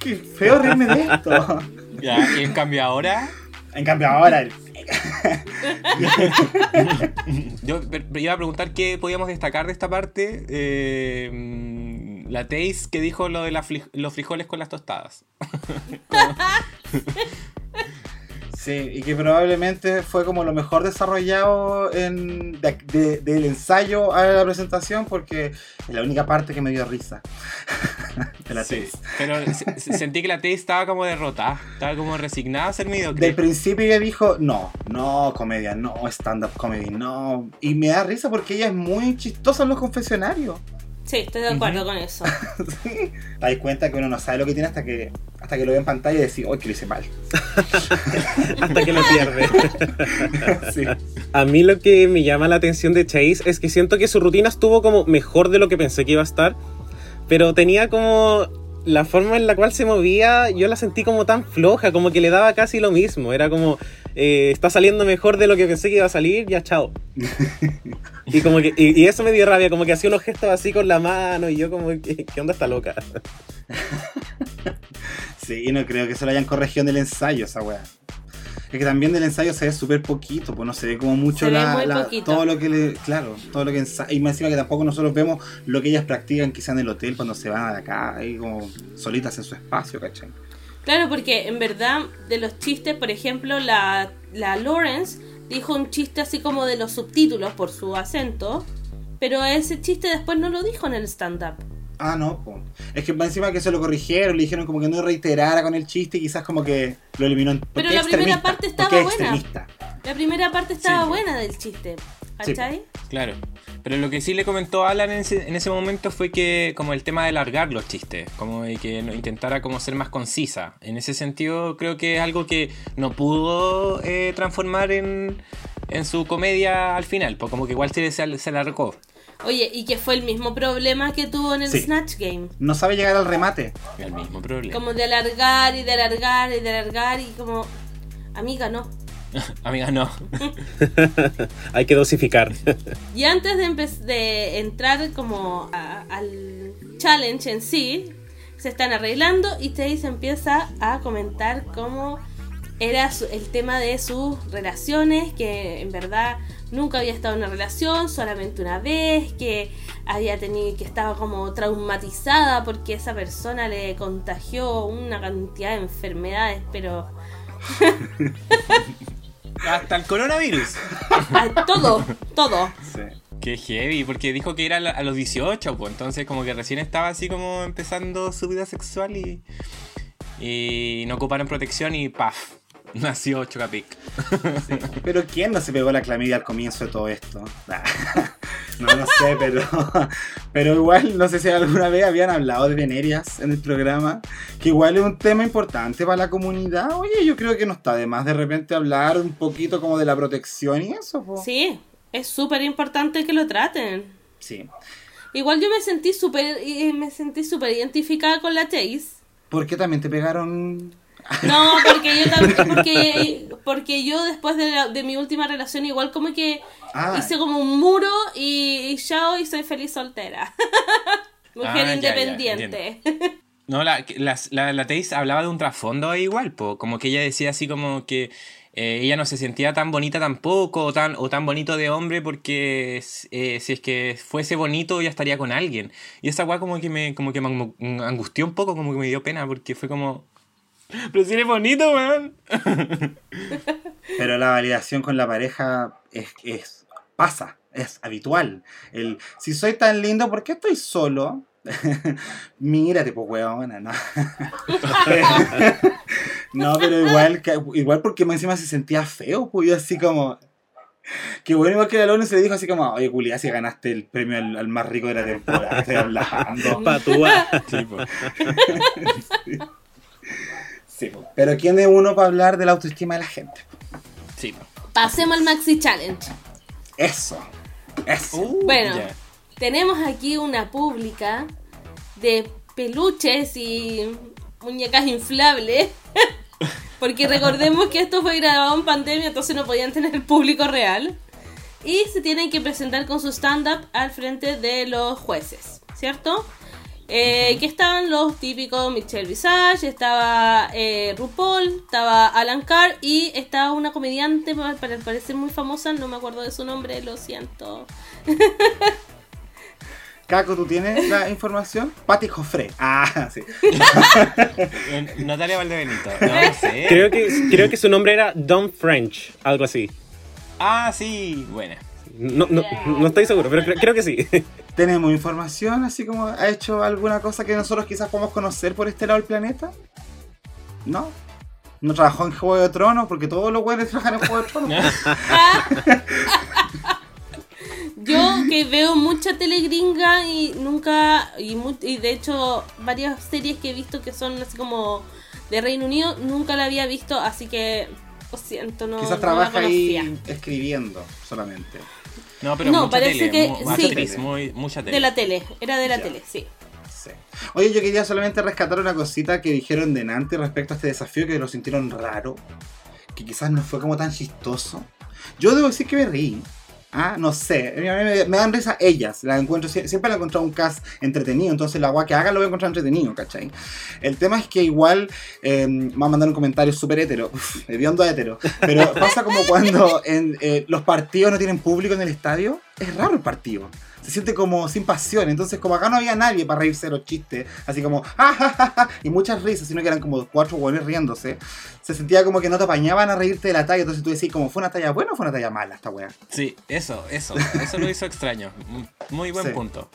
qué feo reírme de esto! Ya, y en cambio ahora, En cambio, ahora, el- yo iba a preguntar qué podíamos destacar de esta parte. Eh, mm, la Taze que dijo lo de la fli- los frijoles con las tostadas. Sí, y que probablemente fue como lo mejor desarrollado en, de- de- del ensayo a la presentación porque es la única parte que me dio risa. de la Sí, tesis. pero se- se- sentí que la Taze estaba como derrotada, estaba como resignada a ser mediocre. Del principio ella dijo, no, no, comedia, no, stand-up comedy, no. Y me da risa porque ella es muy chistosa en los confesionarios. Sí, estoy de acuerdo con eso. Sí. Te das cuenta que uno no sabe lo que tiene hasta que hasta que lo ve en pantalla y decís, oh, que lo hice mal. Hasta que lo pierde. Sí. A mí lo que me llama la atención de Chase es que siento que su rutina estuvo como mejor de lo que pensé que iba a estar, pero tenía como la forma en la cual se movía, yo la sentí como tan floja, como que le daba casi lo mismo, era como eh, está saliendo mejor de lo que pensé que iba a salir, ya chao. y como que y, y eso me dio rabia, como que hacía unos gestos así con la mano y yo como ¿qué, qué onda está loca? Sí, no creo que se lo hayan corregido en el ensayo esa weá. Es que también del ensayo se ve súper poquito, pues no se ve como mucho Se ve la, muy la- poquito. todo lo que le, claro, todo lo que ensa- y más encima que tampoco nosotros vemos lo que ellas practican quizá en el hotel cuando se van de acá, ahí como solitas en su espacio, ¿cachai? Claro, porque en verdad, de los chistes, por ejemplo, la, la Lawrence dijo un chiste así como de los subtítulos por su acento, pero ese chiste después no lo dijo en el stand-up. Ah, no, po. es que más encima que se lo corrigieron, le dijeron como que no reiterara con el chiste y quizás como que lo eliminó. en- Pero la primera parte estaba buena. La primera parte estaba Sí. buena del chiste, ¿cachai? Claro. Pero lo que sí le comentó Alan en ese, en ese momento fue que como el tema de largar los chistes, como de que intentara como ser más concisa. En ese sentido creo que es algo que no pudo eh, transformar en, en su comedia al final, pues como que igual se, se, se alargó. Oye, y que fue el mismo problema que tuvo en el Sí. Snatch Game. No sabe llegar al remate. El mismo problema. Como de alargar y de alargar y de alargar y como... Amiga, no. Amiga, no. Hay que dosificar. Y antes de, entrar como a- al challenge en sí, se están arreglando y Chase empieza a comentar cómo era su- el tema de sus relaciones, que en verdad nunca había estado en una relación, solamente una vez, que había tenido, que estaba como traumatizada porque esa persona le contagió una cantidad de enfermedades, pero Hasta el coronavirus. a todo, todo. Sí. Qué heavy, porque dijo que era a los 18, pues entonces como que recién estaba así como empezando su vida sexual y, y no ocuparon protección y paf, nació Chocapic. Pero ¿quién no se pegó la clamidia al comienzo de todo esto? Nah. No, no sé, pero, pero igual, no sé si alguna vez habían hablado de venerias en el programa, que igual es un tema importante para la comunidad. Oye, yo creo que no está de más de repente hablar un poquito como de la protección y eso. po. Sí, es súper importante que lo traten. Sí. Igual yo me sentí súper eh, me sentí súper identificada con la Chase. ¿Por qué también te pegaron? No, porque yo también, porque, porque yo después de, la- de mi última relación igual como que Ah. hice como un muro y, y chao y soy feliz soltera. Mujer Ah, ya, ya, independiente. No, la, la, la, la Taze hablaba de un trasfondo ahí igual, po. como que ella decía así como que eh, ella no se sentía tan bonita tampoco o tan, o tan bonito de hombre porque eh, si es que fuese bonito ya estaría con alguien. Y esa weá como que me, como que me angu- angustió un poco, como que me dio pena porque fue como... Pero si eres bonito, weón. Pero la validación con la pareja es, es pasa, es habitual. El, si soy tan lindo, ¿por qué estoy solo? Mírate, pues, weona, no. no, pero igual, igual porque más encima se sentía feo, pues yo así como... Que bueno, igual que la Lone se le dijo así como, oye, culia, si ganaste el premio al, al más rico de la temporada, estoy hablando. Patúa. Sí. Sí, pues. Pero ¿quién es uno para hablar de la autoestima de la gente? Sí, po. Pasemos al Maxi Challenge. Eso, eso. Uh, Bueno. Tenemos aquí una pública de peluches y muñecas inflables. Porque recordemos que esto fue grabado en pandemia, entonces no podían tener público real. Y se tienen que presentar con su stand-up al frente de los jueces, ¿cierto? Eh, que estaban los típicos Michelle Visage, estaba eh, RuPaul, estaba Alan Carr y estaba una comediante, para parecer muy famosa, no me acuerdo de su nombre, lo siento. Caco, ¿tú tienes la información? Patti Joffre. Ah, sí. Natalia Valdebenito. No, no sé. Creo que, creo que su nombre era Don French, algo así. Ah, sí. Buena. No, no, no estoy seguro, pero creo, creo que sí. ¿Tenemos información así como ha hecho alguna cosa que nosotros quizás podamos conocer por este lado del planeta? ¿No? ¿No trabajó en Juego de Tronos? Porque todos los buenos trabajan en Juego de Tronos. Yo que veo mucha tele gringa y nunca, y, mu- y de hecho varias series que he visto que son así como de Reino Unido, nunca la había visto, así que lo siento, no, quizás no la trabaja ahí escribiendo solamente. No, pero No, mucha parece tele, que mu- sí. mucha actriz, muy, mucha tele. De la tele, era de la Ya. tele, sí. Sí. Oye, yo quería solamente rescatar una cosita que dijeron de Nanti respecto a este desafío que lo sintieron raro, que quizás no fue como tan chistoso. Yo debo decir que me reí. Ah, no sé, me, dan risa ellas, la encuentro, sie- siempre la he encontrado un cast entretenido, entonces la agua que haga lo voy a encontrar entretenido, ¿cachai? El tema es que igual, eh, me a mandar un comentario súper hetero, hediondo pero pasa como cuando eh, los partidos no tienen público en el estadio, es raro el partido. Se siente como sin pasión, entonces como acá no había nadie para reírse de los chistes, así como ¡ah, ja, ja, ja! y muchas risas, sino que eran como cuatro hueones riéndose, se sentía como que no te apañaban a reírte de la talla, entonces tú decís como fue una talla buena o fue una talla mala esta wea. Sí, eso, eso. Eso lo hizo extraño. Muy buen Sí. punto.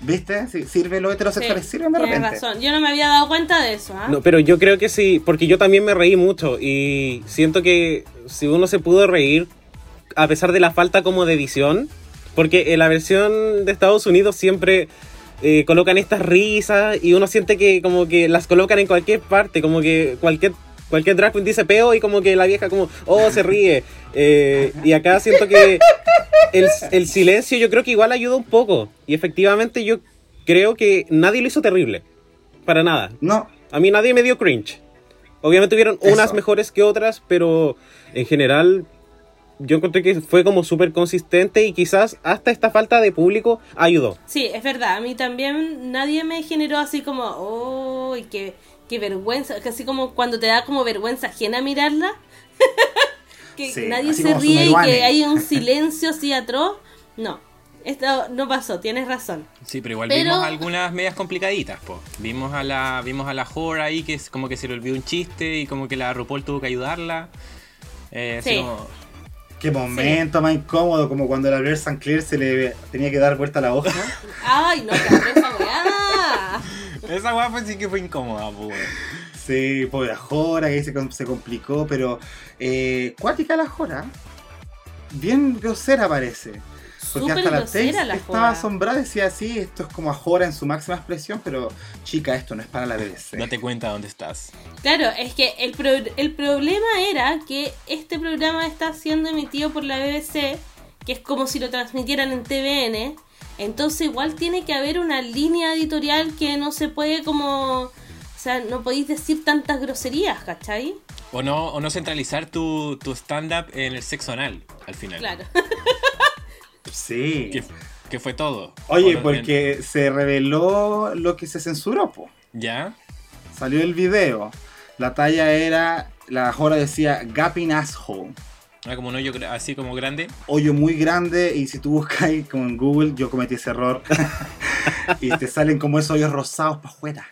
¿Viste? Sí, sirve los heterosexuales, Sí, sirven de tienes repente. razón. Yo no me había dado cuenta de eso, ¿ah? No, pero yo creo que sí, porque yo también me reí mucho y siento que si uno se pudo reír a pesar de la falta como de edición, porque en la versión de Estados Unidos siempre eh, colocan estas risas y uno siente que como que las colocan en cualquier parte, como que cualquier cualquier drag queen dice peo y como que la vieja como oh se ríe Eh, y acá siento que el, el silencio yo creo que igual ayuda un poco. Y efectivamente yo creo que nadie lo hizo terrible. Para nada. No, a mí nadie me dio cringe. Obviamente hubieron Eso. unas mejores que otras, pero en general yo encontré que fue como súper consistente y quizás hasta esta falta de público ayudó. Sí, es verdad. A mí también nadie me generó así como, oh, qué, qué vergüenza. Casi como cuando te da como vergüenza ajena mirarla. que Sí, nadie se ríe y que hay un silencio así atroz. No, esto no pasó, tienes razón. Sí, pero igual Pero- vimos algunas medias complicaditas, po. Vimos a la, vimos a la Whore ahí que es como que se le olvidó un chiste y como que la RuPaul tuvo que ayudarla. Eh, así Sí. como- qué momento más incómodo, como cuando a Blair St. Clair se le tenía que dar vuelta a la hoja. Ay, no, horror esa weá. Esa weá sí que fue incómoda, weón. Sí, pobre la Jora, que ahí se, se complicó, pero eh, cuática la Jora. Bien grosera parece. Porque súper hasta la estaba Jora. asombrada, decía así, esto es como Ajora en su máxima expresión, pero chica, esto no es para la BBC. Date cuenta dónde estás. Claro, es que el, pro- el problema era que este programa está siendo emitido por la BBC, que es como si lo transmitieran en TVN. Entonces igual tiene que haber una línea editorial que no se puede como... O sea, no podéis decir tantas groserías, ¿cachai? O no, o no centralizar tu, tu stand-up en el sexo anal, al final. Claro. Sí. Que, que fue todo. Oye, porque se reveló lo que se censuró, po. ¿Ya? Salió el video. La talla era, la Jora decía, gaping asshole. Ah, como un hoyo así como grande. Hoyo muy grande y si tú buscas como en Google, yo cometí ese error. y te salen como esos hoyos rosados para afuera.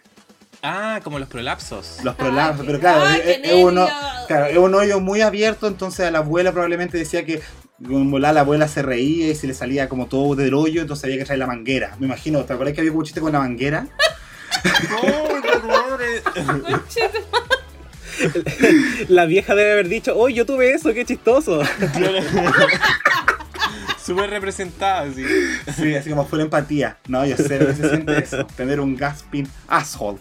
Ah, como los prolapsos. Los prolapsos, pero claro, ¡Ay, es, uno- claro, es un hoyo muy abierto, entonces a la abuela probablemente decía que volar la abuela se reía y se le salía como todo del hoyo, entonces había que traer la manguera. Me imagino, ¿te acuerdas que había un chiste con la manguera? La vieja debe haber dicho, oh, yo tuve eso, qué chistoso. Súper representada, así. Sí, así como fue la empatía. No, yo sé lo que se siente eso, tener un gasping asshole.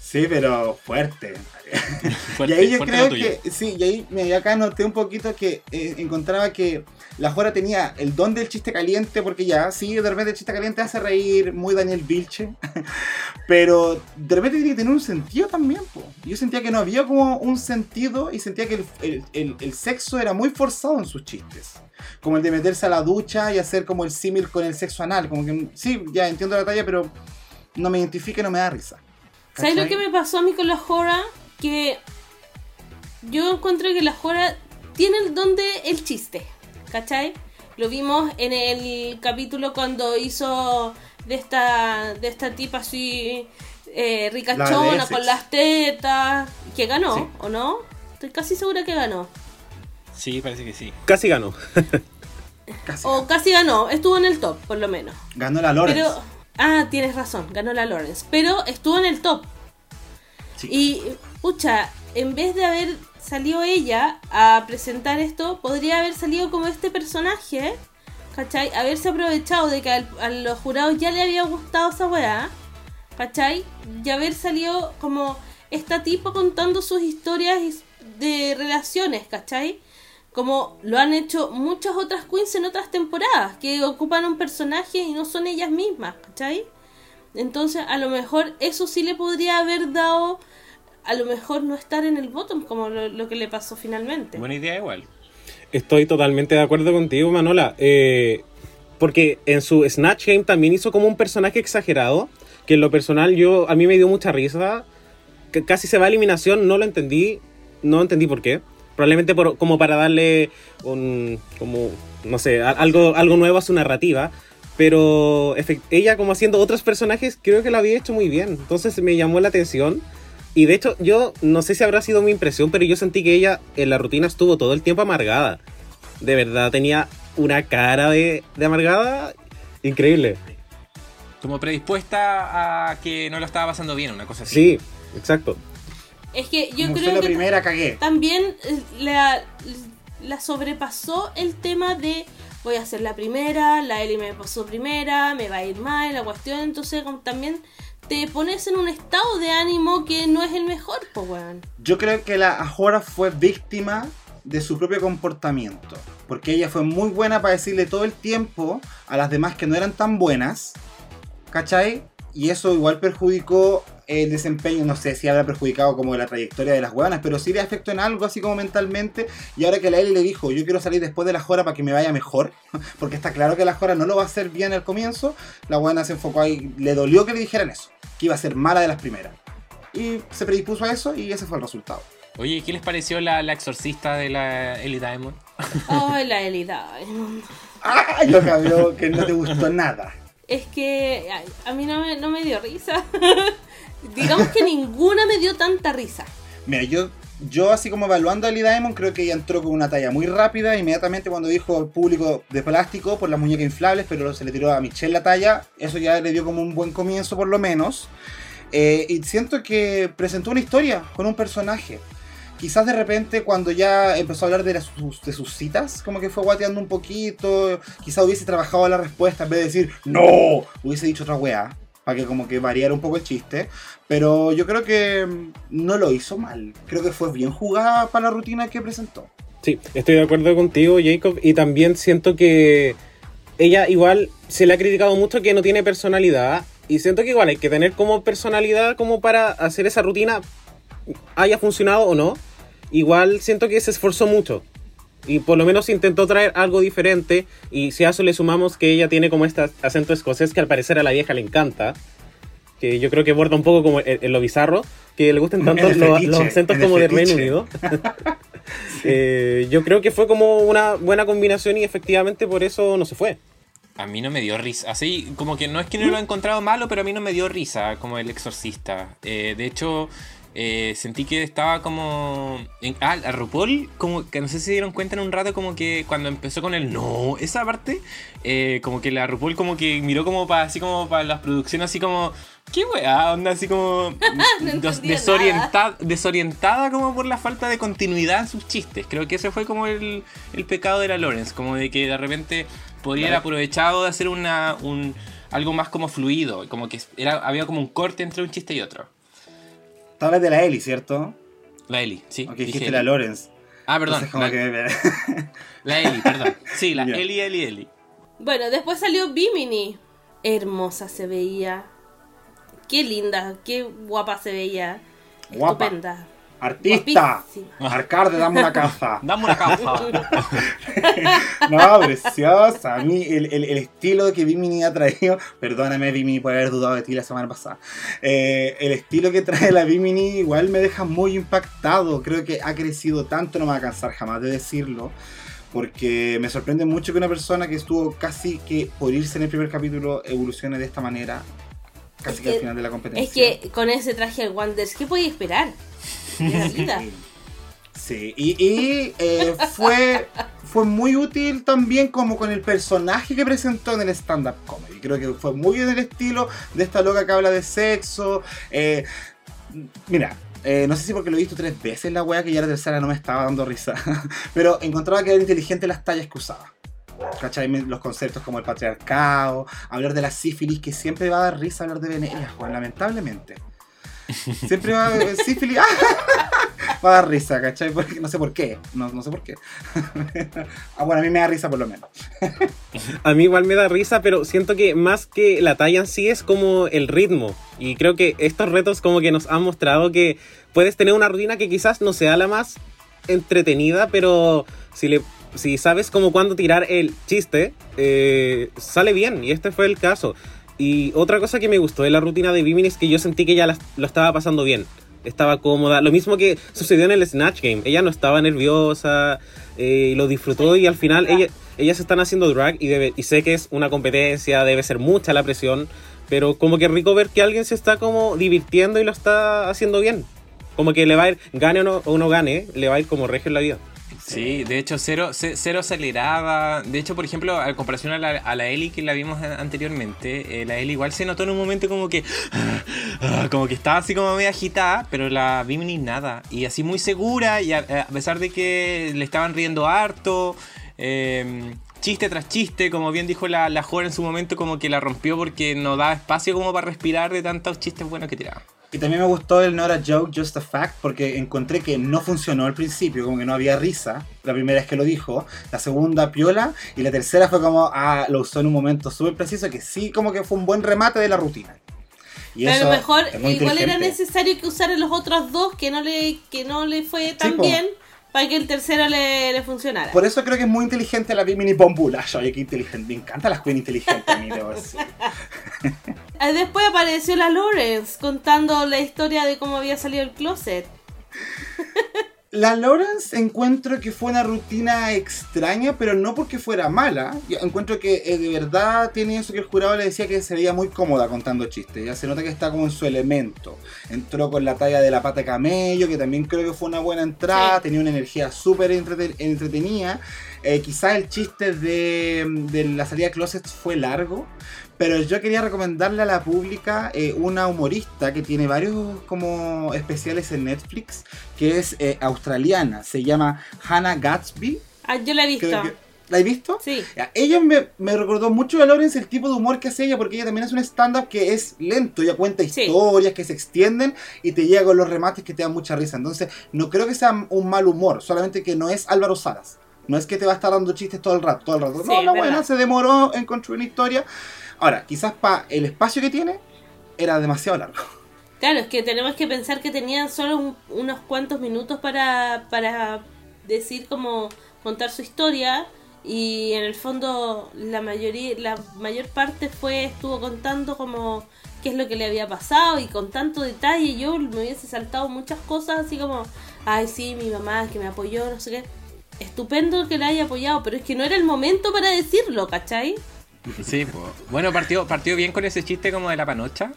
Sí, pero fuerte. Fuerte, y ahí yo creo que, sí, y ahí me acá noté un poquito que eh, encontraba que la Jora tenía el don del chiste caliente, porque ya, sí, de repente el chiste caliente hace reír, muy Daniel Vilche, pero de repente tiene que tener un sentido también, po. Yo sentía que no había como un sentido y sentía que el, el- el- el sexo era muy forzado en sus chistes. Como el de meterse a la ducha y hacer como el símil con el sexo anal, como que, sí, ya entiendo la talla, pero no me identifica y no me da risa. ¿Sabes lo ¿Cachai? que me pasó a mí con la Jora? Que yo encuentro que la Jora tiene el don de el chiste, ¿cachai? Lo vimos en el capítulo cuando hizo de esta, de esta tipa así eh, ricachona con las tetas, que ganó, Sí. ¿o no? Estoy casi segura que ganó. Sí, parece que sí. Casi ganó. Casi. O casi ganó, estuvo en el top, por lo menos. Ganó la Lawrence. Pero, ah, tienes razón, ganó la Lawrence. Pero estuvo en el top. Sí. Y, pucha, en vez de haber salido ella a presentar esto, podría haber salido como este personaje, ¿cachai? Haberse aprovechado de que al- a los jurados ya le había gustado esa weá, ¿cachai? Y haber salido como esta tipo contando sus historias de relaciones, ¿cachai? Como lo han hecho muchas otras queens en otras temporadas, que ocupan un personaje y no son ellas mismas, ¿cachai? Entonces, a lo mejor eso sí le podría haber dado, a lo mejor no estar en el bottom, como lo, lo que le pasó finalmente. Buena idea igual. Estoy totalmente de acuerdo contigo, Manola. Eh, porque en su Snatch Game también hizo como un personaje exagerado. Que en lo personal yo a mí me dio mucha risa. Que casi se va a eliminación, no lo entendí. No entendí por qué. Probablemente por- como para darle un. como. no sé, a- algo, algo nuevo a su narrativa. Pero ella como haciendo otros personajes creo que lo había hecho muy bien. Entonces me llamó la atención. Y de hecho, yo no sé si habrá sido mi impresión, pero yo sentí que ella en la rutina estuvo todo el tiempo amargada. De verdad, tenía una cara de, de amargada increíble. Como predispuesta a que no lo estaba pasando bien, una cosa así. Sí, exacto. Es que yo Como creo la que primera, cagué. también eh, la, la sobrepasó el tema de voy a ser la primera, la Eli me pasó primera, me va a ir mal, la cuestión, entonces también te pones en un estado de ánimo que no es el mejor, pues weón. Yo creo que la Ajora fue víctima de su propio comportamiento. Porque ella fue muy buena para decirle todo el tiempo a las demás que no eran tan buenas. ¿Cachai? Y eso igual perjudicó el desempeño, no sé si habrá perjudicado como la trayectoria de las hueonas, pero sí le afectó en algo así como mentalmente. Y ahora que la Eli le dijo, yo quiero salir después de la Jora para que me vaya mejor, porque está claro que la Jora no lo va a hacer bien al comienzo, la hueona se enfocó ahí, le dolió que le dijeran eso, que iba a ser mala de las primeras. Y se predispuso a eso y ese fue el resultado. Oye, ¿qué les pareció la, la exorcista de la Ellie Diamond? Ay, la Eli Diamond. ¡Ay! Lo que habló que no te gustó nada. Es que a mí no me, no me dio risa. Digamos que ninguna me dio tanta risa. Mira, yo, yo así como evaluando a Lee Diamond, creo que ella entró con una talla muy rápida. Inmediatamente cuando dijo público de plástico por las muñecas inflables, pero se le tiró a Michelle la talla, eso ya le dio como un buen comienzo por lo menos. Eh, y siento que presentó una historia con un personaje. Quizás de repente cuando ya empezó a hablar de, sus citas, como que fue guateando un poquito, quizás hubiese trabajado la respuesta en vez de decir ¡No! Hubiese dicho otra weá, para que como que variara un poco el chiste. Pero yo creo que mm, no lo hizo mal. Creo que fue bien jugada para la rutina que presentó. Sí, estoy de acuerdo contigo, Jacob, y también siento que ella igual se le ha criticado mucho que no tiene personalidad, y siento que igual hay que tener como personalidad como para hacer esa rutina, haya funcionado o no. Igual siento que se esforzó mucho. Y por lo menos intentó traer algo diferente. Y si a eso le sumamos que ella tiene como este acento escocés que al parecer a la vieja le encanta. Que yo creo que borda un poco como en, en lo bizarro. Que le gusten tanto En el lo- fetiche, los acentos como de Reino. Unido. Eh, yo creo que fue como una buena combinación y efectivamente por eso no se fue. A mí no me dio risa. Así, como que no es que no lo he encontrado malo, pero a mí no me dio risa como el exorcista. Eh, de hecho, eh, sentí que estaba como... En, ah, a RuPaul, como que no sé si se dieron cuenta en un rato como que cuando empezó con el no, esa parte, eh, como que la RuPaul como que miró como para así como para las producciones así como... ¿Qué weá? Onda así como... No des- entendía desorientada, desorientada como por la falta de continuidad en sus chistes. Creo que ese fue como el, el pecado de la Lawrence, como de que de repente podría haber aprovechado de hacer una, un, algo más como fluido, como que era, había como un corte entre un chiste y otro. Tú hablas de la Ellie, ¿cierto? La Eli, sí. Ok, dijiste la Lawrence. Ah, perdón. Entonces, como la, que- la Eli, perdón. Sí, la Ya. Eli, Eli, Eli. Bueno, después salió Bimini. Hermosa se veía. Qué linda, qué guapa se veía. Guapa. Estupenda. ¡Artista! Guapísima. Arcade, dame una caza. Dame una causa. No, preciosa. A mí el, el- el estilo que Vimini ha traído, perdóname Vimini por haber dudado de ti la semana pasada, Eh, el estilo que trae la Vimini igual me deja muy impactado. Creo que ha crecido tanto, no me va a cansar jamás de decirlo. Porque me sorprende mucho que una persona que estuvo casi que por irse en el primer capítulo evolucione de esta manera, casi Es que, al que- final de la competencia. Es que con ese traje al Wonders, ¿qué podía esperar? Vida. Sí, y, y, eh, fue, fue muy útil también como con el personaje que presentó en el stand-up comedy. Creo que fue muy en el estilo de esta loca que habla de sexo. eh, mira, eh, no sé si porque lo he visto tres veces la wea que ya la tercera no me estaba dando risa, pero encontraba que era inteligente las tallas que usaba. ¿Cachai? Los conceptos como el patriarcado, hablar de la sífilis, que siempre va a dar risa hablar de Venelia, Juan, lamentablemente. Siempre va a va a dar risa, ¿cachai? Porque- no sé por qué. No, no sé por qué. ah, bueno, a mí me da risa por lo menos. A mí igual me da risa, pero siento que más que la talla en sí es como el ritmo. Y creo que estos retos como que nos han mostrado que puedes tener una rutina que quizás no sea la más entretenida, pero si le si sabes como cuándo tirar el chiste, eh, sale bien. Y este fue el caso. Y otra cosa que me gustó de la rutina de Bimini es que yo sentí que ella la- lo estaba pasando bien. Estaba cómoda. Lo mismo que sucedió en el Snatch Game. Ella no estaba nerviosa eh, lo disfrutó y al final ella, ellas están haciendo drag y sé que es una competencia, debe ser mucha la presión, pero como que rico ver que alguien se está como divirtiendo y lo está haciendo bien. Como que le va a ir, gane o no, o no gane, le va a ir como regio en la vida. Sí, de hecho, cero, ce- cero acelerada. De hecho, por ejemplo, a comparación a la, a Ellie que la vimos anteriormente, eh, la Ellie igual se notó en un momento como que. ah, como que estaba así como medio agitada, pero la Bimini nada. Y así muy segura, y a, pesar de que le estaban riendo harto. eh, chiste tras chiste, como bien dijo la, la joven en su momento, como que la rompió porque no daba espacio como para respirar de tantos chistes buenos que tiraba. Y también me gustó el Not a Joke, Just a Fact, porque encontré que no funcionó al principio, como que no había risa, la primera vez que lo dijo, la segunda piola, y la tercera fue como, ah, lo usó en un momento súper preciso, que sí, como que fue un buen remate de la rutina. Y Pero a lo mejor igual era necesario que usara los otros dos que no le, que no le fue tan bien para que el tercero le, le funcionara. Por eso creo que es muy inteligente la Bimini Bombulash. Oye, qué inteligente. Me encantan las queen inteligentes decir. Eh, Después apareció la Lawrence contando la historia de cómo había salido el closet. La Lawrence encuentro que fue una rutina extraña, pero no porque fuera mala. Yo encuentro que eh, de verdad tiene eso que el jurado le decía que se veía muy cómoda contando chistes. Ya se nota que está como en su elemento. Entró con la talla de la pata de camello, que también creo que fue una buena entrada. Sí. Tenía una energía súper entrete- entretenida. Eh, quizás el chiste de, de la salida de closet fue largo. Pero yo quería recomendarle a la pública eh, una humorista que tiene varios como especiales en Netflix, que es eh, australiana, se llama Hannah Gatsby. Ah, yo la he visto. Que- ¿La he visto? Sí. Ella me, me recordó mucho a Lawrence el tipo de humor que hace ella, porque ella también es un stand-up que es lento, ella cuenta Sí. historias que se extienden y te llega con los remates que te dan mucha risa. Entonces, no creo que sea un mal humor, solamente que no es Álvaro Salas. No es que te va a estar dando chistes todo el rato, todo el rato. Sí, no, la buena se demoró en construir una historia. Ahora, quizás para el espacio que tiene, era demasiado largo. Claro, es que tenemos que pensar que tenían solo un- unos cuantos minutos para, para decir cómo contar su historia y en el fondo la mayoría la mayor parte fue estuvo contando como qué es lo que le había pasado y con tanto detalle yo me hubiese saltado muchas cosas así como ay sí mi mamá que me apoyó no sé qué estupendo que la haya apoyado pero es que no era el momento para decirlo ¿cachai? Sí, pues. Bueno, partió, partió bien con ese chiste como de la panocha.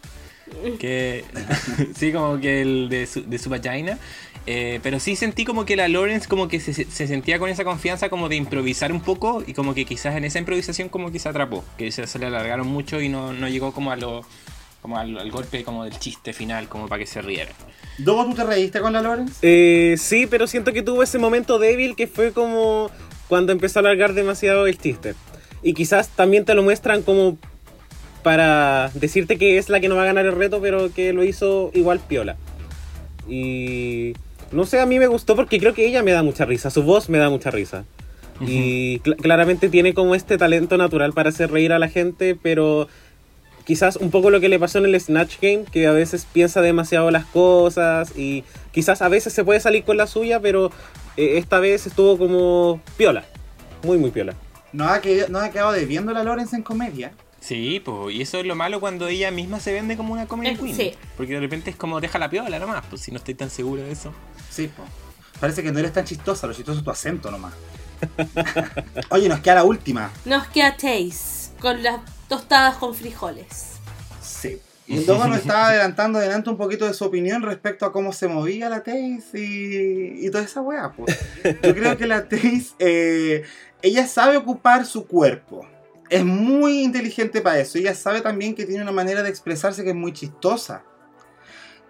Que. sí, como que el de su, vagina. Eh, pero sí sentí como que la Lawrence como que se, se sentía con esa confianza como de improvisar un poco y como que quizás en esa improvisación como que se atrapó, que se, se le alargaron mucho y no, no llegó como a lo como al, al golpe como del chiste final como para que se riera. ¿Dogo tú te reíste con la Lawrence? Eh, sí, pero siento que tuvo ese momento débil que fue como cuando empezó a alargar demasiado el chiste. Y quizás también te lo muestran como para decirte que es la que no va a ganar el reto, pero que lo hizo igual piola. Y no sé, a mí me gustó porque creo que ella me da mucha risa, su voz me da mucha risa. Y cl- claramente tiene como este talento natural para hacer reír a la gente, pero quizás un poco lo que le pasó en el Snatch Game, que a veces piensa demasiado las cosas y quizás a veces se puede salir con la suya, pero eh, esta vez estuvo como piola, muy muy piola. No ha, que, no ha quedado debiendo la Lawrence en comedia. Sí, pues, y eso es lo malo cuando ella misma se vende como una comedy Eh, queen. sí. Porque de repente es como deja la piola nomás, pues si no estoy tan seguro de eso. Sí, po. Parece que no eres tan chistosa, lo chistoso es tu acento nomás. Oye, nos queda la última. nos queda Taze con las tostadas con frijoles Sí. Y el Dogo nos estaba adelantando adelante un poquito de su opinión respecto a cómo se movía la Taze y, y toda esa weá. Pues. Yo creo que la Taze, eh, ella sabe ocupar su cuerpo. Es muy inteligente para eso. Ella sabe también que tiene una manera de expresarse que es muy chistosa.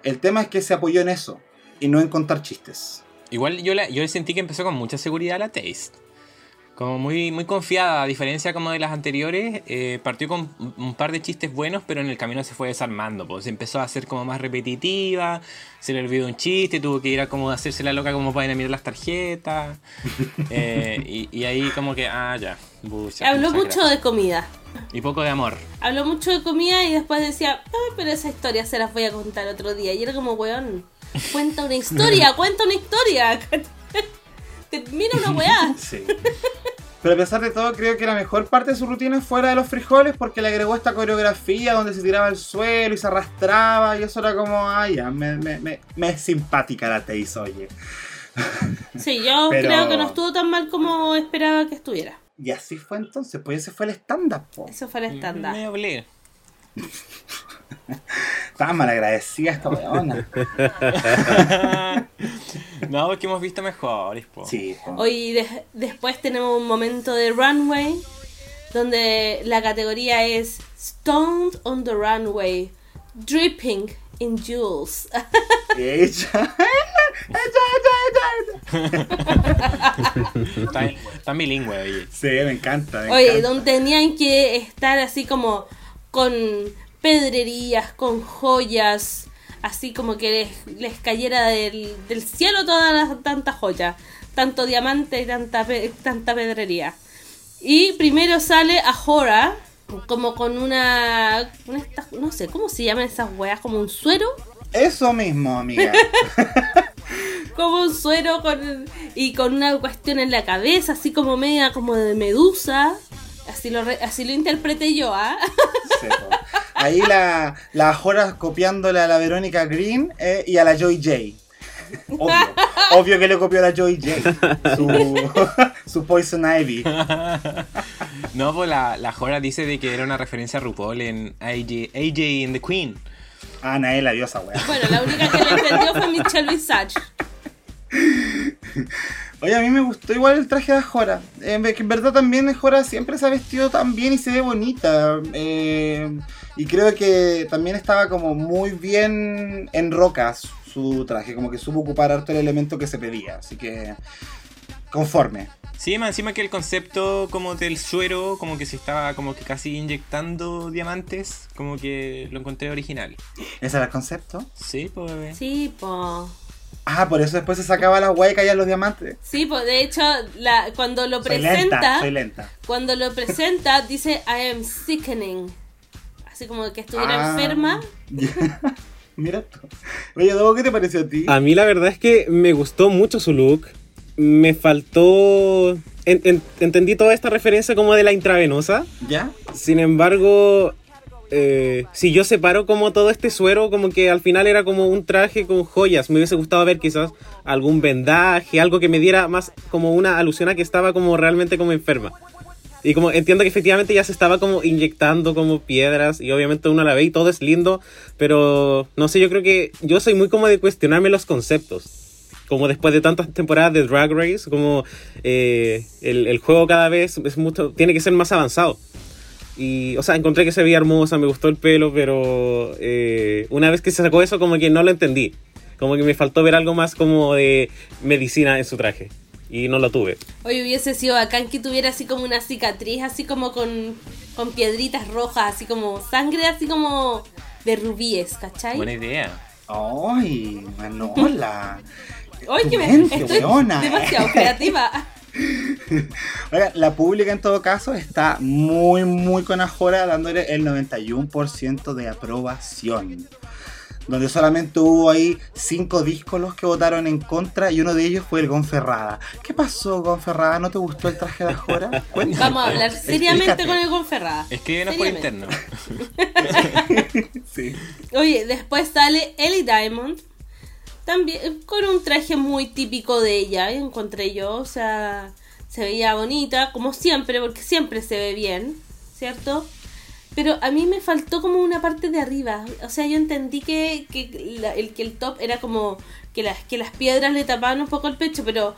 El tema es que se apoyó en eso y no en contar chistes. Igual yo, la, yo sentí que empezó con mucha seguridad la Taste. Como muy, muy confiada, a diferencia como de las anteriores, eh, partió con un- par de chistes buenos, pero en el camino se fue desarmando, pues empezó a ser como más repetitiva, se le olvidó un chiste, tuvo que ir a como hacerse la loca como para ir a mirar las tarjetas, eh, y, y ahí como que, ah, ya, bucha, habló mucho gracias. de comida Y poco de amor. habló mucho de comida y después decía "Ah, pero esa historia se las voy a contar otro día y era como weón cuenta una historia cuenta una historia termina una weá Sí. Pero a pesar de todo, creo que la mejor parte de su rutina es fuera de los frijoles porque le agregó esta coreografía donde se tiraba al suelo y se arrastraba y eso era como, ay, ya, me, me, me, me es simpática la Taze, oye. sí yo Pero- creo que no estuvo tan mal como esperaba que estuviera Y así fue entonces, pues ese fue el stand-up, po. eso fue el estándar Me obligué. Estaba malagradecida esta weona. no, porque hemos visto mejores, po. Sí, po. Hoy de- después tenemos un momento de runway donde la categoría es Stoned on the Runway, Dripping in Jewels. Ella. Está, está bilingüe, oye. Sí, me encanta. me Oye, encanta. donde tenían que estar así como con pedrerías, con joyas, así como que les, les cayera del, del cielo todas las tantas joyas, tanto diamante y tanta, tanta pedrería. Y primero sale Ahora, como con una, no sé, ¿cómo se llaman esas weas? Como un suero. Eso mismo, amiga. como un suero con, y con una cuestión en la cabeza, así como media como de medusa. Así lo, re- así lo interpreté yo, ¿ah? Sí. Ahí la, la Joras copiándole a la Verónica Green eh, y a la Joy J. Obvio, obvio que le copió a la Joy J. Su, su Poison Ivy. No, pues la, la Jora dice de que era una referencia a RuPaul en AJ, AJ and the Queen. Ah, nadie la vio esa wea. Bueno, la única que le entendió fue Michelle Visage. Oye, a mí me gustó igual el traje de Ajora. Eh, en verdad también Ajora siempre se ha vestido tan bien y se ve bonita. Eh, y creo que también estaba como muy bien en rocas su traje, como que supo ocupar harto el elemento que se pedía. Así que conforme. Sí, más encima que el concepto como del suero, como que se estaba como que casi inyectando diamantes, como que lo encontré original. ¿Ese era el concepto? Sí, pues bebé. Sí, po. Ah, por eso después se sacaba la guay y caían los diamantes. Sí, pues de hecho, la, cuando lo Soy presenta, lenta, soy lenta. cuando lo presenta, dice I am sickening. Así como que estuviera Ah. enferma. Mira tú. Oye, Dogo, ¿qué te pareció a ti? A mí la verdad es que me gustó mucho su look. Me faltó... en- en- entendí toda esta referencia como de la intravenosa. ¿Ya? Sin embargo, eh, si yo separo como todo este suero, como que al final era como un traje con joyas. Me hubiese gustado ver quizás algún vendaje, algo que me diera más como una alusión a que estaba como realmente como enferma. Y como entiendo que efectivamente ya se estaba como inyectando como piedras y obviamente uno la ve y todo es lindo, pero no sé, yo creo que yo soy muy como de cuestionarme los conceptos. Como después de tantas temporadas de Drag Race, como eh, el, juego cada vez tiene que ser más avanzado. Y, o sea, encontré que se veía hermosa, me gustó el pelo, pero eh, una vez que se sacó eso, como que no lo entendí. Como que me faltó ver algo más como de medicina en su traje. Y no lo tuve. Hoy hubiese sido bacán que tuviera así como una cicatriz, así como con, con piedritas rojas, así como sangre, así como de rubíes, ¿cachai? Buena idea. Ay, Manola. Oye, que me, estoy weona. demasiado creativa. Oiga, la pública en todo caso está muy, muy con Ajora, dándole el 91% de aprobación. Donde solamente hubo ahí cinco discos los que votaron en contra y uno de ellos fue el Gonferrada. ¿Qué pasó, Gonferrada? ¿No te gustó el traje de Ajora? Cuéntame. Vamos a hablar seriamente Explícate. con el Gonferrada. Escríbenos por interno. Sí. Oye, después sale Ellie Diamond. También con un traje muy típico de ella, encontré yo. O sea, se veía bonita, como siempre, porque siempre se ve bien, ¿cierto? Pero a mí me faltó como una parte de arriba. O sea, yo entendí que, que, la- el, que el top era como que las, que las piedras le tapaban un poco el pecho, pero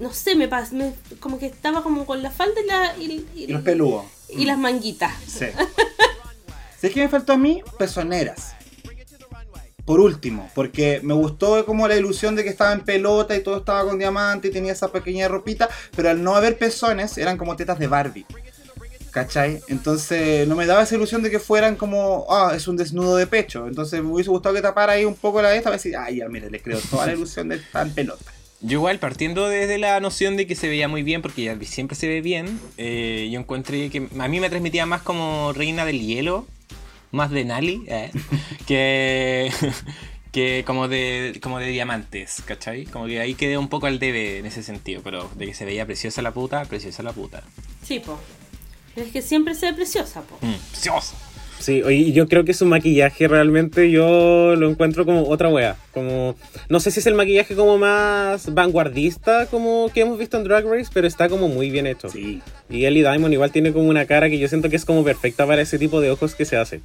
no sé, me, pas, me como que estaba como con la falda y, la, y, y- Y los peludos. y las manguitas. Sí. ¿Sabes qué me faltó a mí? Pezoneras. Por último, porque me gustó como la ilusión de que estaba en pelota y todo estaba con diamante y tenía esa pequeña ropita, pero al no haber pezones eran como tetas de Barbie. ¿Cachai? Entonces no me daba esa ilusión de que fueran como, ah, es un desnudo de pecho. Entonces me hubiese gustado que tapara ahí un poco la de esta, a decir, ay, ya, mire, le creo toda la ilusión de estar en pelota. Yo igual, partiendo desde la noción de que se veía muy bien, porque ya siempre se ve bien, eh, yo encontré que a mí me transmitía más como reina del hielo, más de Nali, eh, que, que como de como de diamantes, ¿cachai? Como que ahí quedé un poco al debe en ese sentido, pero de que se veía preciosa la puta, preciosa la puta. Sí, po. Pero es que siempre se ve preciosa, po. Mm, preciosa. Sí, oye, yo creo que su maquillaje realmente yo lo encuentro como otra wea. Como, no sé si es el maquillaje como más vanguardista como que hemos visto en Drag Race, pero está como muy bien hecho. Sí. Y Ellie Diamond igual tiene como una cara que yo siento que es como perfecta para ese tipo de ojos que se hace.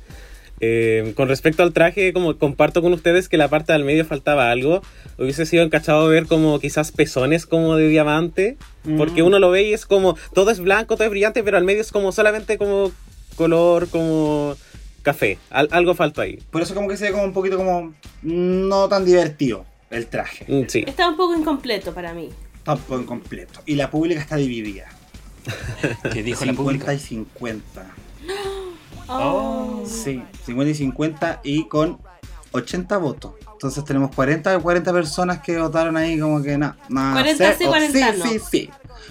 Eh, con respecto al traje, como comparto con ustedes que la parte del medio faltaba algo, hubiese sido encachado ver como quizás pezones como de diamante, porque Mm. uno lo ve y es como todo es blanco, todo es brillante, pero al medio es como solamente como color como café. Al- algo faltó ahí. Por eso como que se ve como un poquito como no tan divertido el traje. Mm, Sí. Está un poco incompleto para mí. Tampoco en completo. Y la pública está dividida. Que dijo la 50 pública. y 50. Oh. Sí, 50 y 50 y con 80 votos. Entonces tenemos 40 y 40 personas que votaron ahí como que no. no 40 sé, sí, o 40 sí, no. Sí, sí,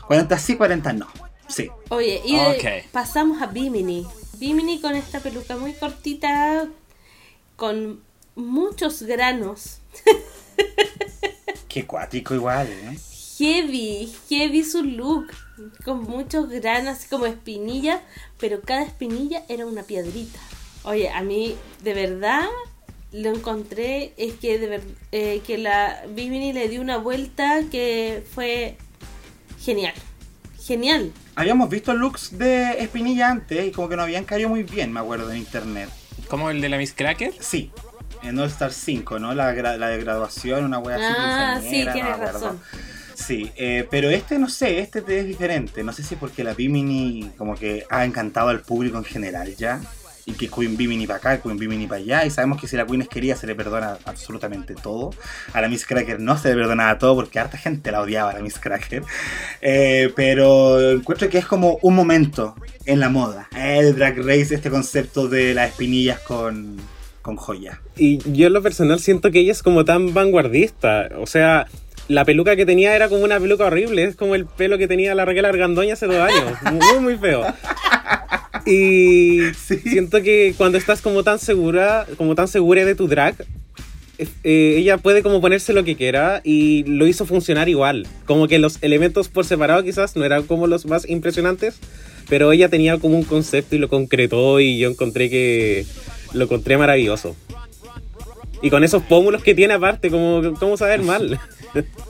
40 sí, 40 no. Sí. Oye, y de- Ok. pasamos a Bimini. Bimini con esta peluca muy cortita, con muchos granos. Qué cuático igual, ¿eh? Heavy, heavy su look. Con muchos granos, así como espinillas, pero cada espinilla era una piedrita. Oye, a mí de verdad lo encontré, es que de ver- eh, que la Bimini le dio una vuelta que fue genial. Genial. Habíamos visto looks de Espinilla antes y como que no habían caído muy bien, me acuerdo, en internet. ¿Como el de la Miss Cracker? Sí, en All Star 5, ¿no? La, gra- la de graduación, una wea así. Ah, sí, no tienes razón. Sí, eh, pero este no sé, este es diferente. No sé si es porque la Bimini como que ha encantado al público en general ya. Y que Queen Bimini para acá, Queen Bimini para allá. Y sabemos que si la Queen es querida se le perdona absolutamente todo. A la Miss Cracker no se le perdonaba todo porque harta gente la odiaba a la Miss Cracker. Eh, pero encuentro que es como un momento en la moda. El Drag Race, este concepto de las espinillas con, con joya. Y yo en lo personal siento que ella es como tan vanguardista. O sea, la peluca que tenía era como una peluca horrible. Es como el pelo que tenía la Raquel Argandoña hace dos años. Muy, muy feo. Y Sí. siento que cuando estás como tan segura, como tan segura de tu drag, eh, ella puede como ponerse lo que quiera y lo hizo funcionar igual. Como que los elementos por separado quizás no eran como los más impresionantes, pero ella tenía como un concepto y lo concretó y yo encontré que lo encontré maravilloso. Y con esos pómulos que tiene aparte, como cómo saber mal.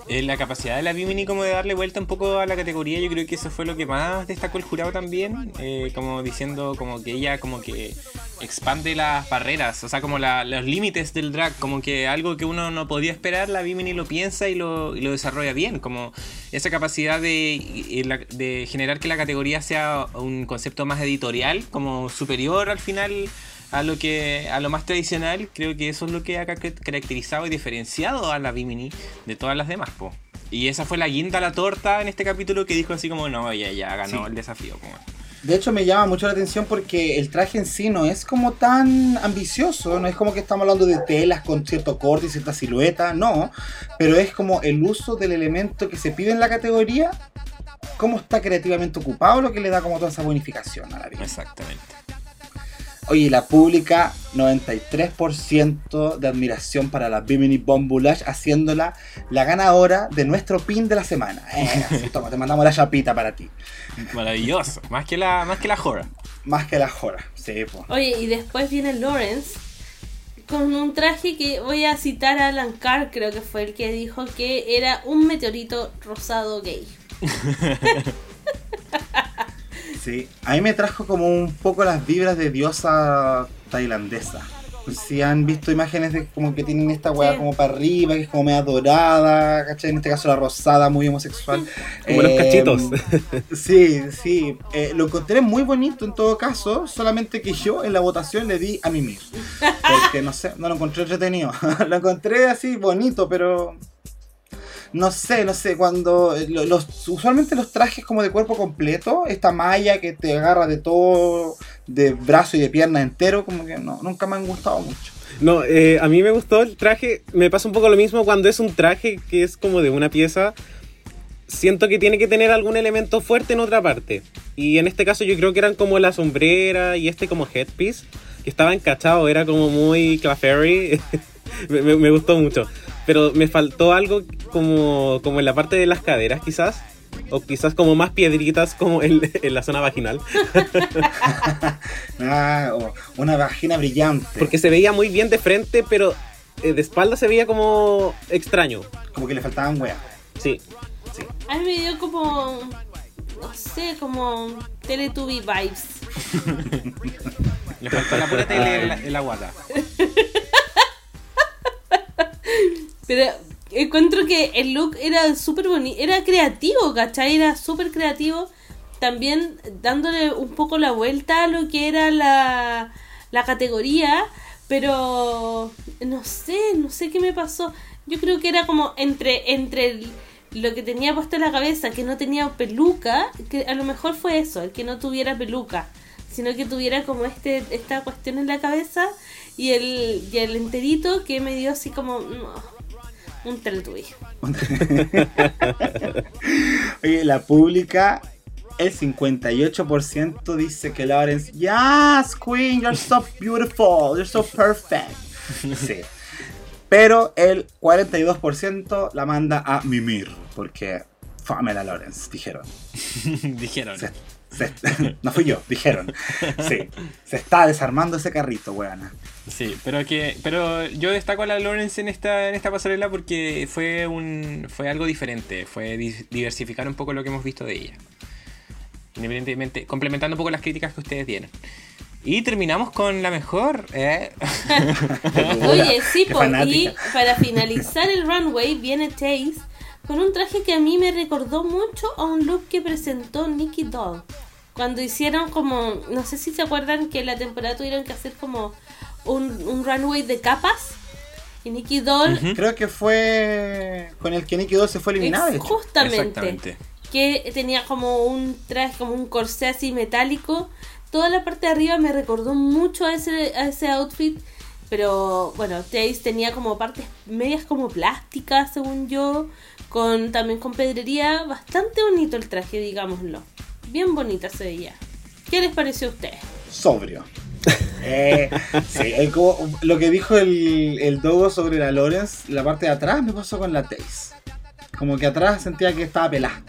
Eh, la capacidad de la Bimini como de darle vuelta un poco a la categoría, yo creo que eso fue lo que más destacó el jurado también, eh, como diciendo como que ella como que expande las barreras, o sea, como la- los límites del drag, como que algo que uno no podía esperar, la Bimini lo piensa y lo, y lo desarrolla bien, como esa capacidad de, de generar que la categoría sea un concepto más editorial, como superior al final a lo que a lo más tradicional, creo que eso es lo que ha ca- caracterizado y diferenciado a la Bimini de todas las demás, po. Y esa fue la guinda a la torta en este capítulo que dijo así como, no, ya, ya ganó Sí. el desafío. Como. De hecho me llama mucho la atención porque el traje en sí no es como tan ambicioso, no es como que estamos hablando de telas con cierto corte y cierta silueta, no, pero es como el uso del elemento que se pide en la categoría, cómo está creativamente ocupado, lo que le da como toda esa bonificación a la vida. Exactamente. Oye, la pública, 93% de admiración para la Bimini Bombulash, haciéndola la ganadora de nuestro pin de la semana. Eh, así, toma, te mandamos la chapita para ti. Maravilloso. más que la, más que la Jora. Más que la jora. Sí, po. Oye, y después viene Lawrence con un traje que voy a citar a Alan Carr, creo que fue el que dijo que era un meteorito rosado gay. Sí, a mí me trajo como un poco las vibras de diosa tailandesa. Si han visto imágenes de como que tienen esta weá Sí. como para arriba, que es como media dorada, ¿cachai? En este caso la rosada, muy homosexual. Como los cachitos. Sí, sí. Eh, lo encontré muy bonito en todo caso, solamente que yo en la votación le di a mimir. Porque no sé, no lo encontré entretenido. lo encontré así bonito, pero no sé, no sé, cuando eh, lo- los, usualmente los trajes como de cuerpo completo, esta malla que te agarra de todo, de brazo y de pierna entero, como que no, nunca me han gustado mucho. No, eh, a mí me gustó el traje. Me pasa un poco lo mismo cuando es un traje que es como de una pieza. Siento que tiene que tener algún elemento fuerte en otra parte. Y en este caso yo creo que eran como la sombrera y este como headpiece. Que estaba encachado, era como muy Claffery. me gustó mucho. Pero me faltó algo como, como en la parte de las caderas quizás. O quizás como más piedritas como en, en la zona vaginal. Ah, o una vagina brillante. Porque se veía muy bien de frente, pero eh, de espalda se veía como extraño. Como que le faltaban weas. Sí. A mí me dio como, no sé, como Teletubby vibes. Le faltó la pura tele en la, en la guata. Pero encuentro que el look era súper bonito, era creativo, ¿cachai? Era súper creativo. También dándole un poco la vuelta a lo que era la, la categoría. Pero no sé, no sé qué me pasó. Yo creo que era como entre, entre lo que tenía puesto en la cabeza, que no tenía peluca, que a lo mejor fue eso, el que no tuviera peluca, sino que tuviera como este esta cuestión en la cabeza y el, y el enterito que me dio así como un teletubby. Oye, la pública, el 58% dice que Lawrence, yes, Queen, you're so beautiful, you're so perfect. Sí. Pero el 42% la manda a mimir, porque fame la Lawrence, dijeron. Dijeron. Se- se- no fui yo, dijeron. Sí. Se está desarmando ese carrito, weona. Sí, pero que pero yo destaco a la Lawrence en esta en esta pasarela porque fue un fue algo diferente, fue di- diversificar un poco lo que hemos visto de ella. Independientemente, complementando un poco las críticas que ustedes dieron. Y terminamos con la mejor, ¿eh? Oye, sí, po, y para finalizar el runway viene Chase con un traje que a mí me recordó mucho a un look que presentó Nicky Doll. Cuando hicieron como, no sé si se acuerdan que en la temporada tuvieron que hacer como un, un runway de capas. Y Nicky Doll. Creo que fue con el que Nicky 2 se fue eliminado. justamente, Exactamente. que tenía como un traje, como un corsé así metálico. Toda la parte de arriba me recordó mucho a ese, a ese outfit. Pero bueno, Taze tenía como partes medias como plásticas, según yo. Con, también con pedrería. Bastante bonito el traje, digámoslo. Bien bonita se veía. ¿Qué les pareció a ustedes? Sobrio. Eh, sí, eh, como lo que dijo el, el Dogo sobre la Lawrence, la parte de atrás me pasó con la Taze. Como que atrás sentía que estaba pelada.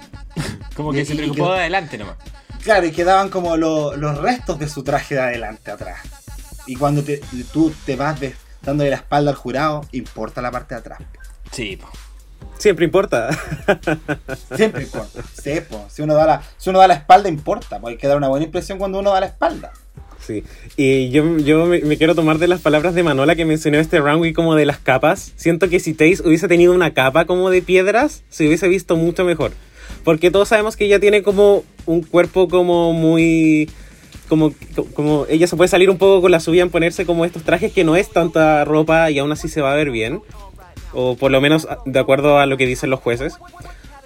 Como que Y- se preocupó de adelante nomás. Claro, y quedaban como lo- los restos de su traje de adelante atrás. Y cuando te- tú te vas de- dándole la espalda al jurado, importa la parte de atrás. Sí, po. Siempre importa. Siempre importa. Sí. Si, uno da la, si uno da la espalda, importa. Porque hay que dar una buena impresión cuando uno da la espalda. Sí, y yo, yo me, me quiero tomar de las palabras de Manola que mencionó este runway como de las capas. Siento que si Taze hubiese tenido una capa como de piedras, se hubiese visto mucho mejor. Porque todos sabemos que ella tiene como un cuerpo como muy... Como, como ella se puede salir un poco con la suya en ponerse como estos trajes que no es tanta ropa y aún así se va a ver bien. O por lo menos de acuerdo a lo que dicen los jueces.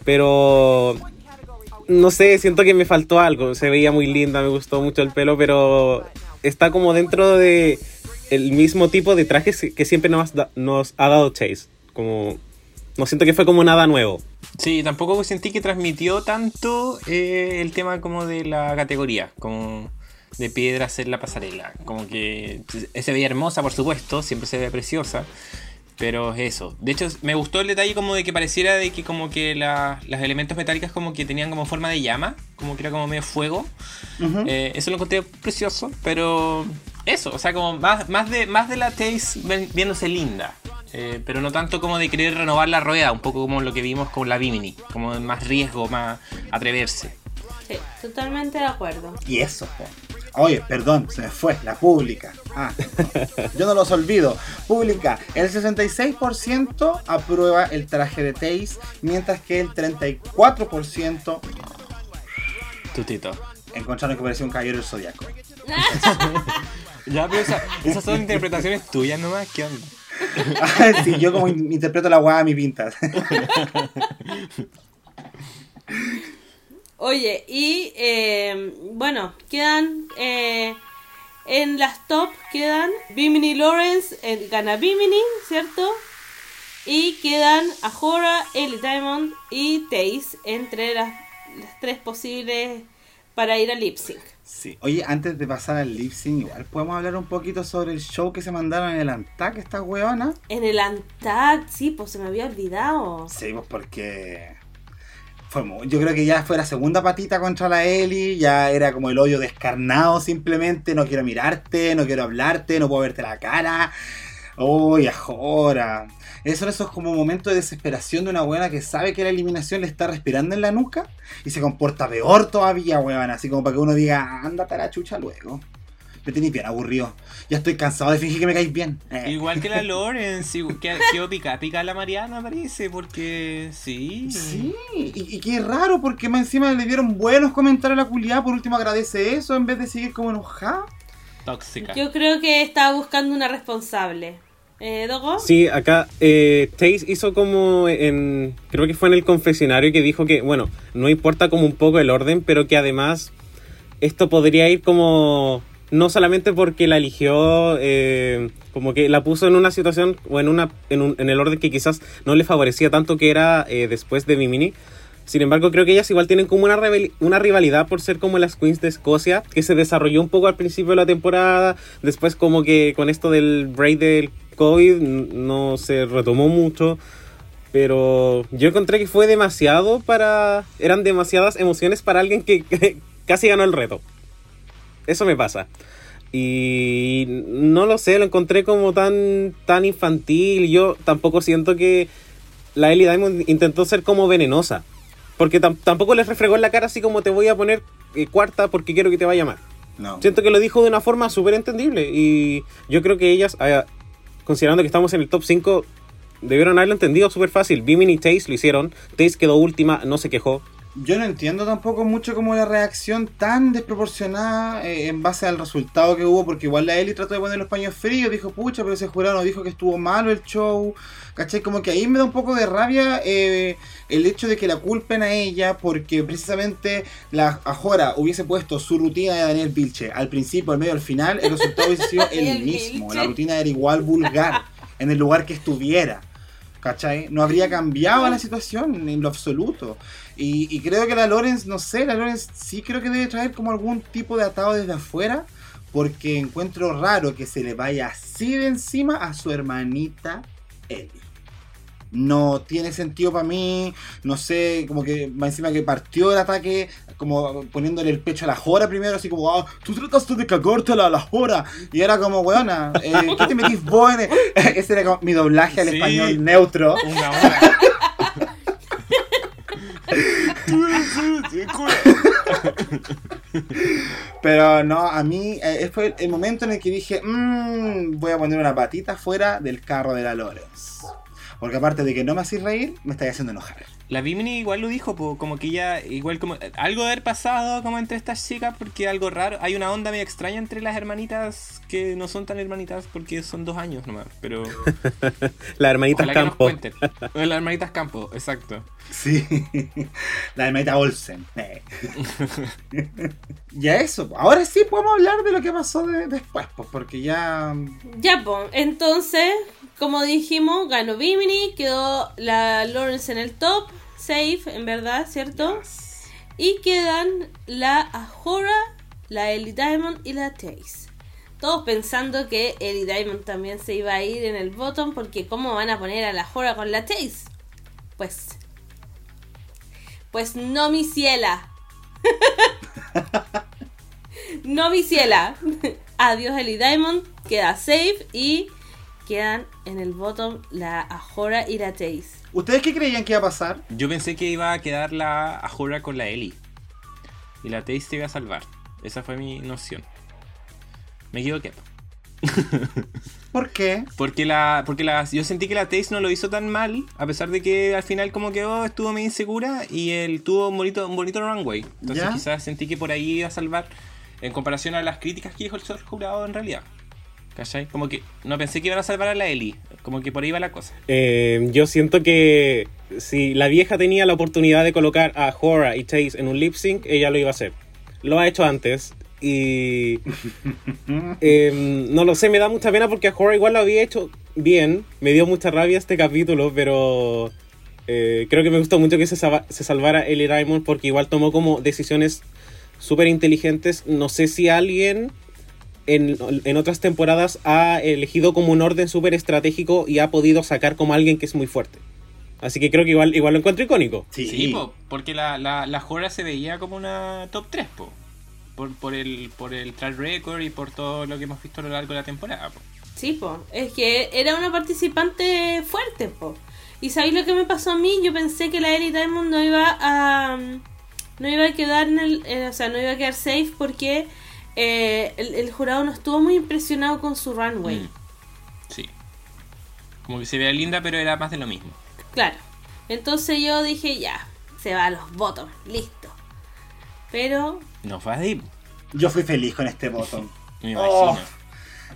Pero no sé, siento que me faltó algo. Se veía muy linda, me gustó mucho el pelo, pero está como dentro de el mismo tipo de trajes que siempre nos, ha dado Chase. Como no siento que fue como nada nuevo. Sí, tampoco sentí que transmitió tanto eh, el tema como de la categoría, como de piedras en la pasarela. Como que se veía hermosa, por supuesto, siempre se ve preciosa. Pero es eso. De hecho, me gustó el detalle como de que pareciera de que como que la- las elementos metálicos como que tenían como forma de llama, como que era como medio fuego. Ujú. Eh, eso lo encontré precioso, pero eso, o sea, como más, más, de, más de la Taze ven- viéndose linda. Eh, pero no tanto como de querer renovar la rueda, un poco como lo que vimos con la Bimini, como más riesgo, más atreverse. Sí, totalmente de acuerdo. Y eso. Oye, perdón, se me fue, la pública. Ah, yo no los olvido. Pública, el 66% aprueba el traje de Taze, mientras que el 34% Tutito. encontraron que parecía un caballero del zodiaco. Ya, pero esa- esas son interpretaciones tuyas nomás, ¿qué onda? Sí, yo como in- interpreto la guada a mi pinta. Oye, y eh, bueno, quedan eh, en las top, quedan Bimini Lawrence, eh, gana Bimini, ¿cierto? Y quedan Ahora, Ellie Diamond y Taze entre las, las tres posibles para ir a lip sync. Sí. Oye, antes de pasar al lip sync, igual podemos hablar un poquito sobre el show que se mandaron en el Antac, esta huevona. En el Antag, sí, pues se me había olvidado. Sí, pues porque fue mu- yo creo que ya fue la segunda patita contra la Eli, ya era como el hoyo descarnado simplemente, no quiero mirarte, no quiero hablarte, no puedo verte la cara. Uy, ahora. Esos son esos como momentos de desesperación de una buena que sabe que la eliminación le está respirando en la nuca y se comporta peor todavía, weón. Así como para que uno diga, ándate a la chucha luego. Me tenéis bien aburrido. Ya estoy cansado de fingir que me caéis bien. Eh. Igual que la Lawrence, que quedó pica, pica la Mariana parece, porque sí. Sí, y, y qué raro, porque más encima le dieron buenos comentarios a la culiada, por último agradece eso en vez de seguir como enojada. Tóxica. Yo creo que estaba buscando una responsable. Eh, ¿Dogo? Sí, acá eh, Taze hizo como en. Creo que fue en el confesionario que dijo que, bueno, no importa como un poco el orden, pero que además esto podría ir como. No solamente porque la eligió, eh, como que la puso en una situación o en, una, en, un- en el orden que quizás no le favorecía tanto que era eh, después de Mimini. Sin embargo, creo que ellas igual tienen como una, una rivalidad por ser como las queens de Escocia, que se desarrolló un poco al principio de la temporada, después como que con esto del break del COVID no se retomó mucho, pero yo encontré que fue demasiado para... eran demasiadas emociones para alguien que casi ganó el reto. Eso me pasa. Y no lo sé, lo encontré como tan, tan infantil. Yo tampoco siento que la Ellie Diamond intentó ser como venenosa. Porque tam- tampoco les refregó en la cara así como te voy a poner eh, cuarta porque quiero que te vaya mal. No. Siento que lo dijo de una forma súper entendible. Y yo creo que ellas, ah, considerando que estamos en el top 5, debieron haberlo entendido súper fácil. Bimin y Taze lo hicieron. Taze quedó última, no se quejó. Yo no entiendo tampoco mucho como la reacción tan desproporcionada eh, en base al resultado que hubo, porque igual la Eli trató de poner los paños fríos, dijo, pucha, pero ese jurado dijo que estuvo malo el show, ¿cachai? Como que ahí me da un poco de rabia eh, el hecho de que la culpen a ella, porque precisamente la Ajora hubiese puesto su rutina de Daniel Vilche al principio, al medio, al final, el resultado hubiese sido el mismo, Vilche. la rutina era igual vulgar, en el lugar que estuviera. ¿Cachai? No habría cambiado la situación en lo absoluto. Y, y creo que la Lawrence, no sé, la Lawrence sí creo que debe traer como algún tipo de atado desde afuera. Porque encuentro raro que se le vaya así de encima a su hermanita Ellie. No tiene sentido para mí. No sé, como que más encima que partió el ataque, como poniéndole el pecho a la Jora primero, así como, ah, tú trataste de cagártela a la Jora. Y era como, weona, eh, ¿qué te metís vos en el-?" Ese era como mi doblaje al Sí. español neutro. Una hora. Pero no, a mí eh, fue el momento en el que dije, "Mm, voy a poner una patita fuera del carro de la Lorenz. Porque aparte de que no me hacís reír, me estáis haciendo enojar. La Bimini igual lo dijo, po, como que ella, igual como, algo de haber pasado como entre estas chicas, porque algo raro, hay una onda medio extraña entre las hermanitas que no son tan hermanitas porque son dos años nomás, pero... La hermanita ojalá que nos Campo. Las hermanitas Campo, exacto. Sí, la hermanita Olsen. Eh. ya eso, ahora sí podemos hablar de lo que pasó de- después, pues, porque ya... Ya, pues, entonces, como dijimos, ganó Bimini, quedó la Lawrence en el top, safe, en verdad, ¿cierto? Y quedan la Ahora, la Ellie Diamond y la Taze. Todos pensando que Ellie Diamond también se iba a ir en el bottom, porque ¿cómo van a poner a la Ahora con la Taze? Pues. Pues no, mi ciela. no, mi ciela. Adiós, Ellie Diamond. Queda safe y quedan en el bottom la Ahora y la Taze. ¿Ustedes qué creían que iba a pasar? Yo pensé que iba a quedar la Ahura con la Ellie. Y la Taste iba a salvar. Esa fue mi noción. Me equivoqué. ¿Por qué? Porque la, porque la, yo sentí que la Taste no lo hizo tan mal, a pesar de que al final como quedó, estuvo medio insegura y él tuvo un bonito, un bonito runway. Entonces ¿Ya? quizás sentí que por ahí iba a salvar en comparación a las críticas que dijo el jurado en realidad. ¿Cachai? Como que no pensé que iban a salvar a la Ellie. Como que por ahí va la cosa. Eh, yo siento que si la vieja tenía la oportunidad de colocar a Hora y Chase en un lip sync, ella lo iba a hacer. Lo ha hecho antes y eh, no lo sé, me da mucha pena porque a Hora igual lo había hecho bien. Me dio mucha rabia este capítulo, pero eh, creo que me gustó mucho que se, se salvara Ellie Diamond porque igual tomó como decisiones súper inteligentes. No sé si alguien en, en otras temporadas ha elegido como un orden súper estratégico y ha podido sacar como alguien que es muy fuerte. Así que creo que igual, igual lo encuentro icónico. Sí, Sí, po, porque la, la, la Jora se veía como una top 3, po. Por, por, el, por el track record y por todo lo que hemos visto a lo largo de la temporada. po. Sí, po. Es que era una participante fuerte, po. Y ¿sabéis lo que me pasó a mí? Yo pensé que la Ellie Diamond no iba a... No iba a quedar en el... eh, o sea, no iba a quedar safe porque eh, el, el jurado no estuvo muy impresionado con su runway. Mm. Sí. Como que se veía linda, pero era más de lo mismo. Claro. Entonces yo dije, ya, se va a los bottoms, listo. Pero No fue así, Yo fui feliz con este botón. me Oh, imagino.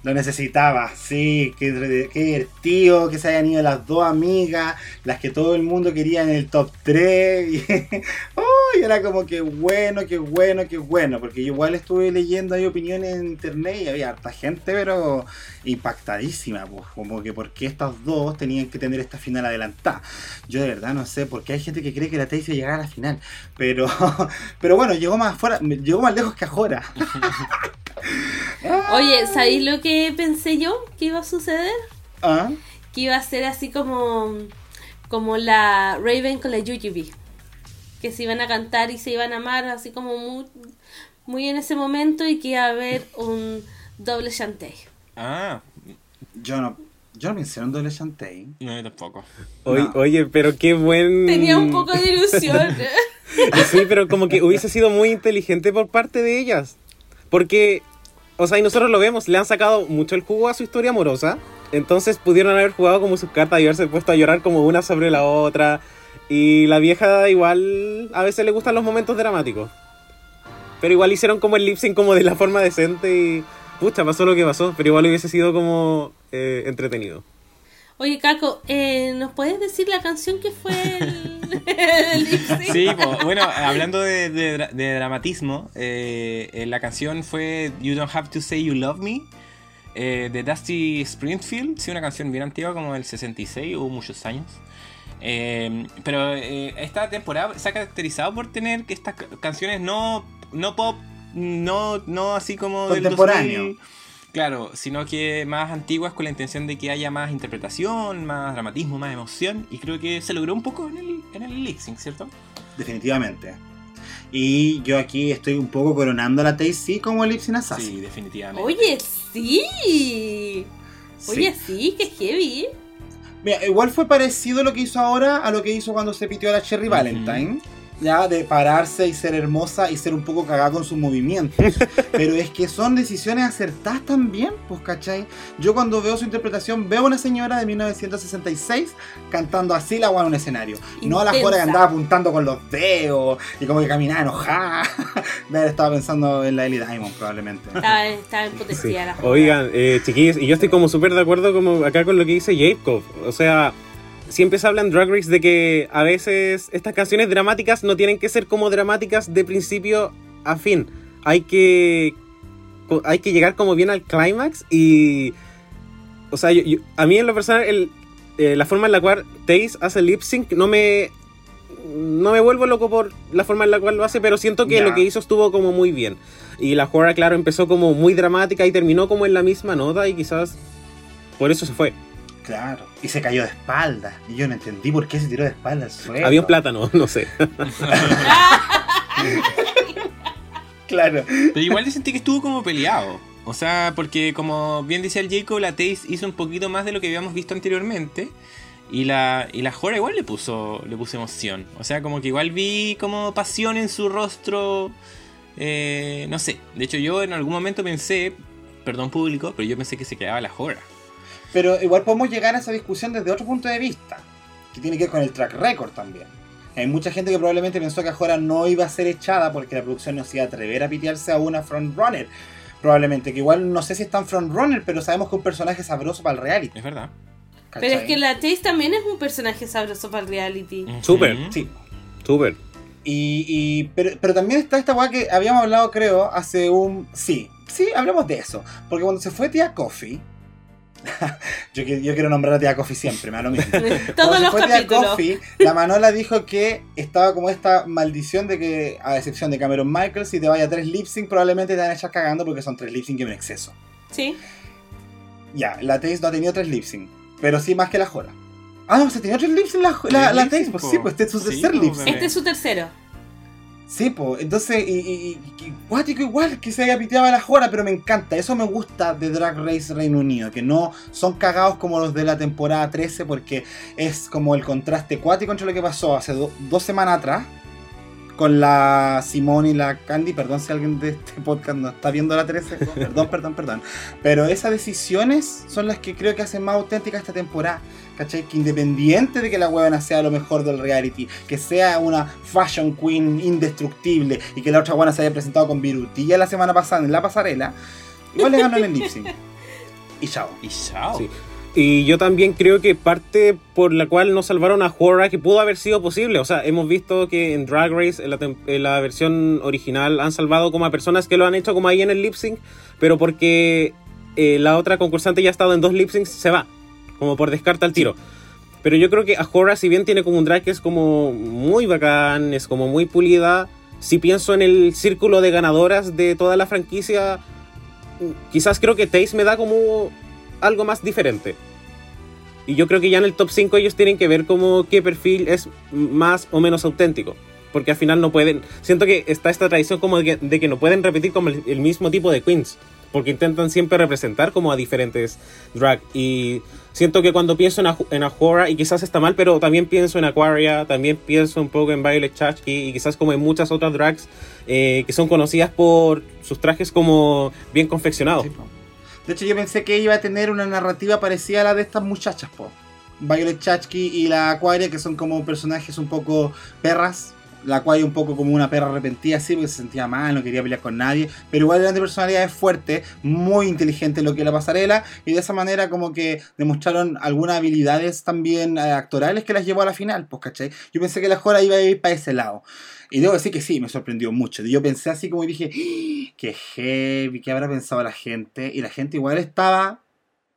Lo necesitaba, sí, qué, qué divertido que se hayan ido las dos amigas, las que todo el mundo quería en el top 3. Y, y era como que bueno, qué bueno, qué bueno, porque yo igual estuve leyendo ahí opiniones en internet y había harta gente, pero impactadísima, pues, como que porque estas dos tenían que tener esta final adelantada. Yo de verdad no sé, porque hay gente que cree que la Tacy llegará a la final, pero, pero bueno, llegó más fuera, llegó más lejos que ahora. Oye, ¿sabéis lo que pensé yo que iba a suceder? ¿Ah? Que iba a ser así como como la Raven con la Yuyubi. Que se iban a cantar y se iban a amar así como muy, muy en ese momento y que iba a haber un doble chantey. Ah, Yo no, yo no pensé en un doble Shantae. no, yo tampoco. Oye, No. oye, pero qué buen... Tenía un poco de ilusión. Sí, pero como que hubiese sido muy inteligente por parte de ellas. Porque, o sea, y nosotros lo vemos, le han sacado mucho el jugo a su historia amorosa. Entonces pudieron haber jugado como sus cartas y haberse puesto a llorar como una sobre la otra. Y la vieja igual a veces le gustan los momentos dramáticos. Pero igual hicieron como el lip sync como de la forma decente y pucha, pasó lo que pasó, pero igual hubiese sido como eh, entretenido. Oye, Caco, eh, ¿nos puedes decir la canción que fue el, el? Sí, po, bueno, hablando de, de dra- de dramatismo, eh, eh, la canción fue You Don't Have to Say You Love Me eh, de Dusty Springfield. Sí, una canción bien antigua, como del 66, hubo muchos años. Eh, pero eh, esta temporada se ha caracterizado por tener que estas ca- canciones no, no pop, no, no así como del Contemporáneo. 2000, Claro, sino que más antiguas con la intención de que haya más interpretación, más dramatismo, más emoción. Y creo que se logró un poco en el, en el lip sync, ¿cierto? Definitivamente. Y yo aquí estoy un poco coronando a la Tacy como el Ipsin Assassin. Sí, definitivamente. Oye, sí. Oye, sí, que heavy. Mira, igual fue parecido lo que hizo ahora a lo que hizo cuando se pitió a la Cherry. Valentine. Ya, de pararse y ser hermosa y ser un poco cagada con sus movimientos. Pero es que son decisiones acertadas también, pues, ¿cachai? Yo cuando veo su interpretación, veo a una señora de 1966 cantando así la agua en un escenario. Y no a la Intensa. jora que andaba apuntando con los dedos y como que caminaba enojada. Estado pensando en la Ellie Diamond, probablemente. Estaba, estaba en Sí. potencia la Oigan, eh, chiquillos, y yo estoy como súper de acuerdo como acá con lo que dice Jacob. O sea, siempre se habla en Drag Race de que a veces estas canciones dramáticas no tienen que ser como dramáticas de principio a fin. Hay que hay que llegar como bien al clímax y o sea, yo- yo- a mí en lo personal el- eh, la forma en la cual Taze hace lip sync no me no me vuelvo loco por la forma en la cual lo hace, pero siento que lo que hizo estuvo como muy bien. Y la Jora, claro, empezó como muy dramática y terminó como en la misma nota y quizás por eso se fue. Claro. Y se cayó de espaldas. Y yo no entendí por qué se tiró de espaldas al suelo. Había un plátano, no sé. Claro. Pero igual yo sentí que estuvo como peleado. O sea, porque como bien decía el Jacob, la Taze hizo un poquito más de lo que habíamos visto anteriormente. Y la, y la Jora igual le puso, le puso emoción. O sea, como que igual vi como pasión en su rostro. Eh, no sé. De hecho, yo en algún momento pensé, perdón público, pero yo pensé que se quedaba la Jora. Pero igual podemos llegar a esa discusión desde otro punto de vista, que tiene que ver con el track record también. Hay mucha gente que probablemente pensó que Ajora no iba a ser echada porque la producción no se iba a atrever a pitearse a una frontrunner. Probablemente, que igual no sé si es tan frontrunner, pero sabemos que es un personaje sabroso para el reality. Es verdad. ¿cachai? Pero es que la Taze también es un personaje sabroso para el reality. Súper. Sí. Súper. Y, y- pero, pero también está esta weá que habíamos hablado, creo, hace un... Sí, sí, hablemos de eso. Porque cuando se fue Tía Coffee... yo, qui- yo quiero nombrar a Tía Coffee siempre, me da lo mismo. Todos Cuando se los fue Tía capítulos. Coffee, la Manola dijo que estaba como esta maldición de que, a excepción de Cameron Michael, si te vaya a tres lip sync, probablemente te van a echar cagando porque son tres lip sync en exceso. Sí. Ya, la Taze no ha tenido tres lip sync, pero sí más que la Jora. Ah, no, se tenía tres lip sync la, la, Taze, pues sí, pues este es su Sí, tercer lip sync. Este es su tercero. Sí, pues, entonces, y, y, cuático igual que se haya piteado a la Jora, pero me encanta, eso me gusta de Drag Race Reino Unido, que no son cagados como los de la temporada 13, porque es como el contraste cuático entre lo que pasó hace do- dos semanas atrás, con la Simone y la Candy, perdón si alguien de este podcast no está viendo la 13, perdón, perdón, perdón, pero esas decisiones son las que creo que hacen más auténtica esta temporada. ¿Cachai? Que independiente de que la huevona sea lo mejor del reality, que sea una fashion queen indestructible y que la otra buena se haya presentado con virutilla la semana pasada en la pasarela, igual le ganó en el lip sync. Y chao. Y chao. Sí. Y yo también creo que parte por la cual no salvaron a Jora que pudo haber sido posible. O sea, hemos visto que en Drag Race, en la, en la versión original, han salvado como a personas que lo han hecho como ahí en el lip sync, pero porque eh, la otra concursante ya ha estado en dos lip syncs, se va. Como por descarte al tiro. Pero yo creo que Ajora, si bien tiene como un drag que es como muy bacán, es como muy pulida, si pienso en el círculo de ganadoras de toda la franquicia, quizás creo que Taze me da como algo más diferente. Y yo creo que ya en el top 5 ellos tienen que ver como qué perfil es más o menos auténtico. Porque al final no pueden... Siento que está esta tradición como de que, no pueden repetir como el, mismo tipo de queens. Porque intentan siempre representar como a diferentes drag. Y siento que cuando pienso en, en y quizás está mal, pero también pienso en Aquaria, también pienso un poco en Violet Chachki, y quizás como en muchas otras drags eh, que son conocidas por sus trajes como bien confeccionados. De hecho, yo pensé que iba a tener una narrativa parecida a la de estas muchachas, po. Violet Chachki y la Aquaria, que son como personajes un poco perras. La Aquaria un poco como una perra arrepentida, así, porque se sentía mal, no quería pelear con nadie. Pero igual eran de personalidades fuertes, muy inteligentes en lo que la pasarela. Y de esa manera como que demostraron algunas habilidades también eh, actorales que las llevó a la final, pues, ¿cachai? Yo pensé que la Jora iba a ir para ese lado. Y debo decir que sí, me sorprendió mucho. Yo pensé así como y dije, ¡Ah! qué heavy, qué habrá pensado la gente. Y la gente igual estaba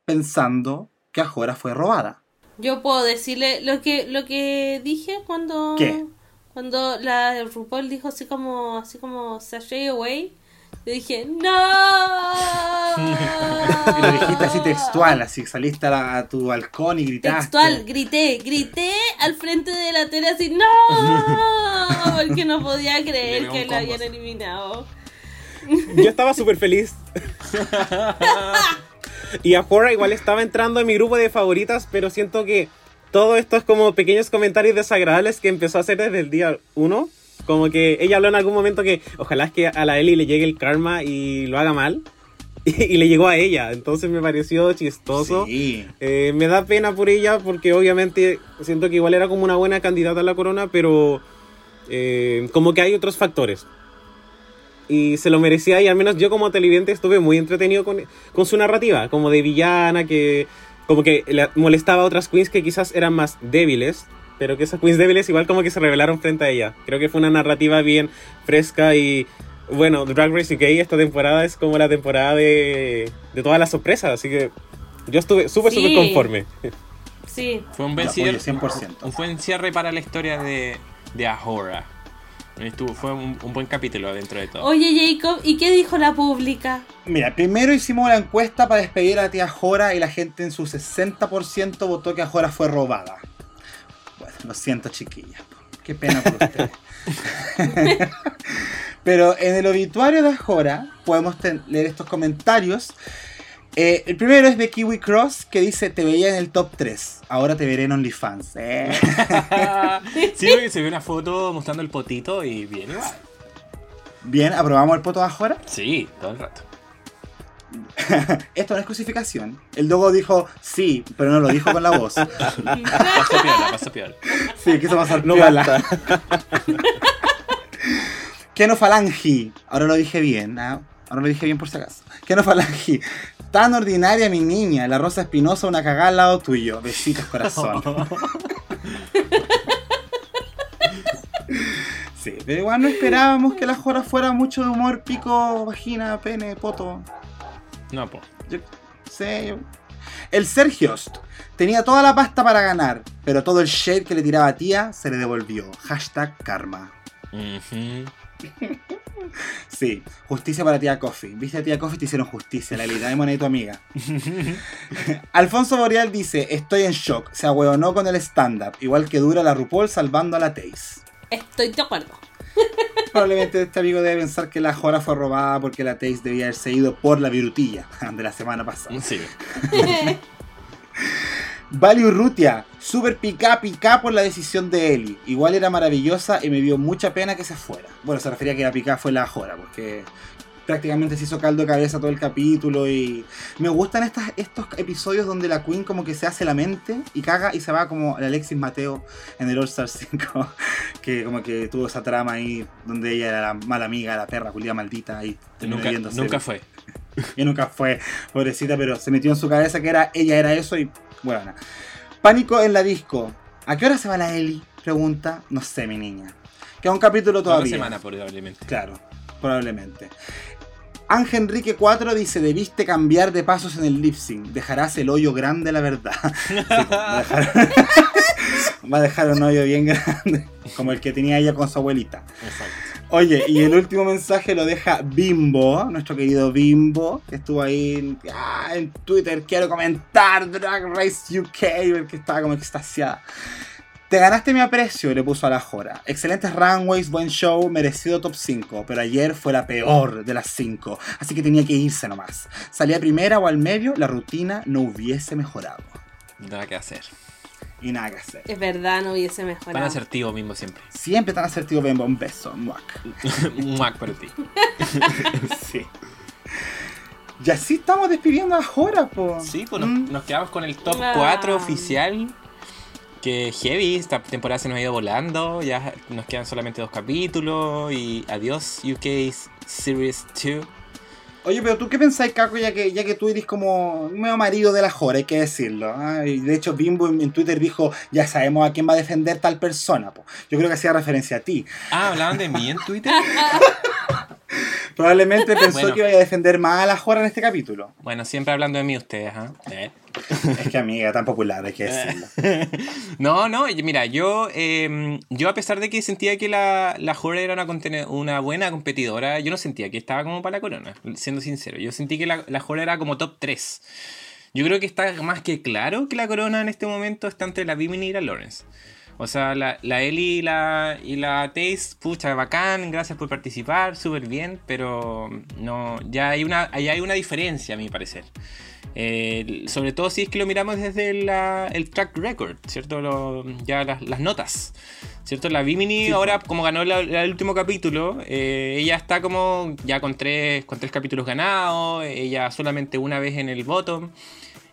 pensando que Ajora fue robada. Yo puedo decirle lo que lo que dije cuando ¿Qué? cuando la RuPaul dijo así como así como sashay away. Yo dije, ¡No! Y lo dijiste así textual, así saliste a, la- a tu balcón y gritaste. Textual, grité, grité al frente de la tele así, ¡No! Porque no podía creer que combo, habían eliminado. Yo estaba súper feliz. y Ahora igual estaba entrando en mi grupo de favoritas, pero siento que todo esto es como pequeños comentarios desagradables que empezó a hacer desde el día 1. Como que ella habló en algún momento que ojalá es que a la Ellie le llegue el karma y lo haga mal. Y, le llegó a ella, entonces me pareció chistoso. Sí. Eh, me da pena por ella porque obviamente siento que igual era como una buena candidata a la corona, pero eh, como que hay otros factores. Y se lo merecía y al menos yo como televidente estuve muy entretenido con, con su narrativa, como de villana, que como que le molestaba a otras queens que quizás eran más débiles, pero que esas queens débiles igual como que se rebelaron frente a ella. Creo que fue una narrativa bien fresca y bueno, Drag Race UK esta temporada es como la temporada de, de todas las sorpresas, así que yo estuve súper, Sí. súper conforme. Sí. Fue un buen cierre. 100%. Un buen cierre para la historia de, de Ahora. Estuvo, fue un, un buen capítulo dentro de todo. Oye, Jacob, ¿y qué dijo la pública? Mira, primero hicimos la encuesta para despedir a la tía Jora y la gente en su 60% votó que Jora fue robada. Lo siento, chiquillas. Qué pena por ustedes. Pero en el obituario de Jora podemos leer estos comentarios. Eh, el primero es de Kiwi Cross que dice: Te veía en el top 3, ahora te veré en OnlyFans. Eh. sí, porque se ve una foto mostrando el potito y bien igual. Bien, aprobamos el poto de Jora. Sí, todo el rato. Esto no es crucificación. El Dogo dijo sí, pero no lo dijo con la voz. Pasó piola, pasó piola. Sí, quiso pasar No piola. basta. Keno Falangi. Ahora lo dije bien, ¿ah? Ahora lo dije bien por si acaso. Keno Falangi. Tan ordinaria mi niña. La Rosa Espinosa una cagada al lado tuyo. Besitos, corazón. Sí, pero igual no esperábamos que la Jora fuera mucho de humor, pico, vagina, pene, poto. No, po. Yo yo- El Sergiost tenía toda la pasta para ganar, pero todo el shade que le tiraba a tía se le devolvió. Hashtag karma. Sí, justicia para tía Coffee. Viste a tía Coffee te hicieron justicia, la de moneda de tu amiga. Alfonso Boreal dice, estoy en shock, se ahueonó con el stand-up, igual que dura la RuPaul salvando a la Taze. Estoy de acuerdo. Probablemente este amigo debe pensar que la Jora fue robada porque la Taze debía haberse ido por la virutilla de la semana pasada. Sí. Rutia, super pica pica por la decisión de Eli. Igual era maravillosa y me dio mucha pena que se fuera. Bueno, se refería a que la pica fue la Jora, porque prácticamente se hizo caldo de cabeza todo el capítulo y me gustan estas, estos episodios donde la Queen como que se hace la mente y caga y se va como el Alexis Mateo en el All Star 5, que como que tuvo esa trama ahí donde ella era la mala amiga, la perra culia maldita y Nunca, nunca fue. Y nunca fue, pobrecita, pero se metió en su cabeza que era ella era eso y bueno. Pánico en la disco. ¿A qué hora se va la Eli? Pregunta. No sé, mi niña. Queda un capítulo Toda todavía. la semana, probablemente. Claro, probablemente. Ángel Enrique 4 dice, debiste cambiar de pasos en el lip sync. Dejarás el hoyo grande, la verdad. Sí, pues, va, a dejar... va a dejar un hoyo bien grande. Como el que tenía ella con su abuelita. Exacto. Oye, y el último mensaje lo deja Bimbo, nuestro querido Bimbo, que estuvo ahí en, ah, en Twitter. Quiero comentar Drag Race UK, porque estaba como extasiada. Te ganaste mi aprecio, le puso a la Jora. Excelentes runways, buen show, merecido top 5, pero ayer fue la peor de las 5, así que tenía que irse nomás. Salía primera o al medio, la rutina no hubiese mejorado. Nada que hacer. Y nada que hacer. Es verdad, no hubiese Tan mejorado. asertivo mismo siempre. Siempre tan asertivo Bimbo, un beso, muac. Mac para ti. Sí. Y así estamos despidiendo a Jora, po. Sí, pues nos, Mm. nos quedamos con el top Ah. 4 oficial. Que heavy, esta temporada se nos ha ido volando. Ya nos quedan solamente dos capítulos. Y adiós, UK Series 2. Oye, pero tú qué pensáis, Caco, ya que, ya que tú eres como un medio marido de la Jora, hay que decirlo. Y de hecho, Bimbo en, en Twitter dijo, ya sabemos a quién va a defender tal persona. po. Yo creo que hacía referencia a ti. Ah, hablaban de mí en Twitter. Probablemente pensó Bueno. que iba a defender más a la Jora en este capítulo. Bueno, siempre hablando de mí ustedes, ¿ah? Eh. Es que amiga, tan popular, hay que decirlo. No, no, mira, yo, eh, yo a pesar de que sentía que la, la Jorge era una, buena competidora, yo no sentía que estaba como para la corona, siendo sincero. Yo sentí que la, la Jorge era como top 3. Yo creo que está más que claro que la corona en este momento está entre la Bimini y la Lawrence. O sea, la, la Ellie y la, y la Taze, pucha, bacán, gracias por participar, súper bien, pero no, ya hay una, ya hay una diferencia a mi parecer. Eh, sobre todo si es que lo miramos desde la- el track record, ¿cierto? Lo- ya las, las notas, ¿cierto? La Bimini Sí, ahora, como ganó la- la- el último capítulo, eh, ella está como ya con tres, con tres capítulos ganados, ella solamente una vez en el bottom.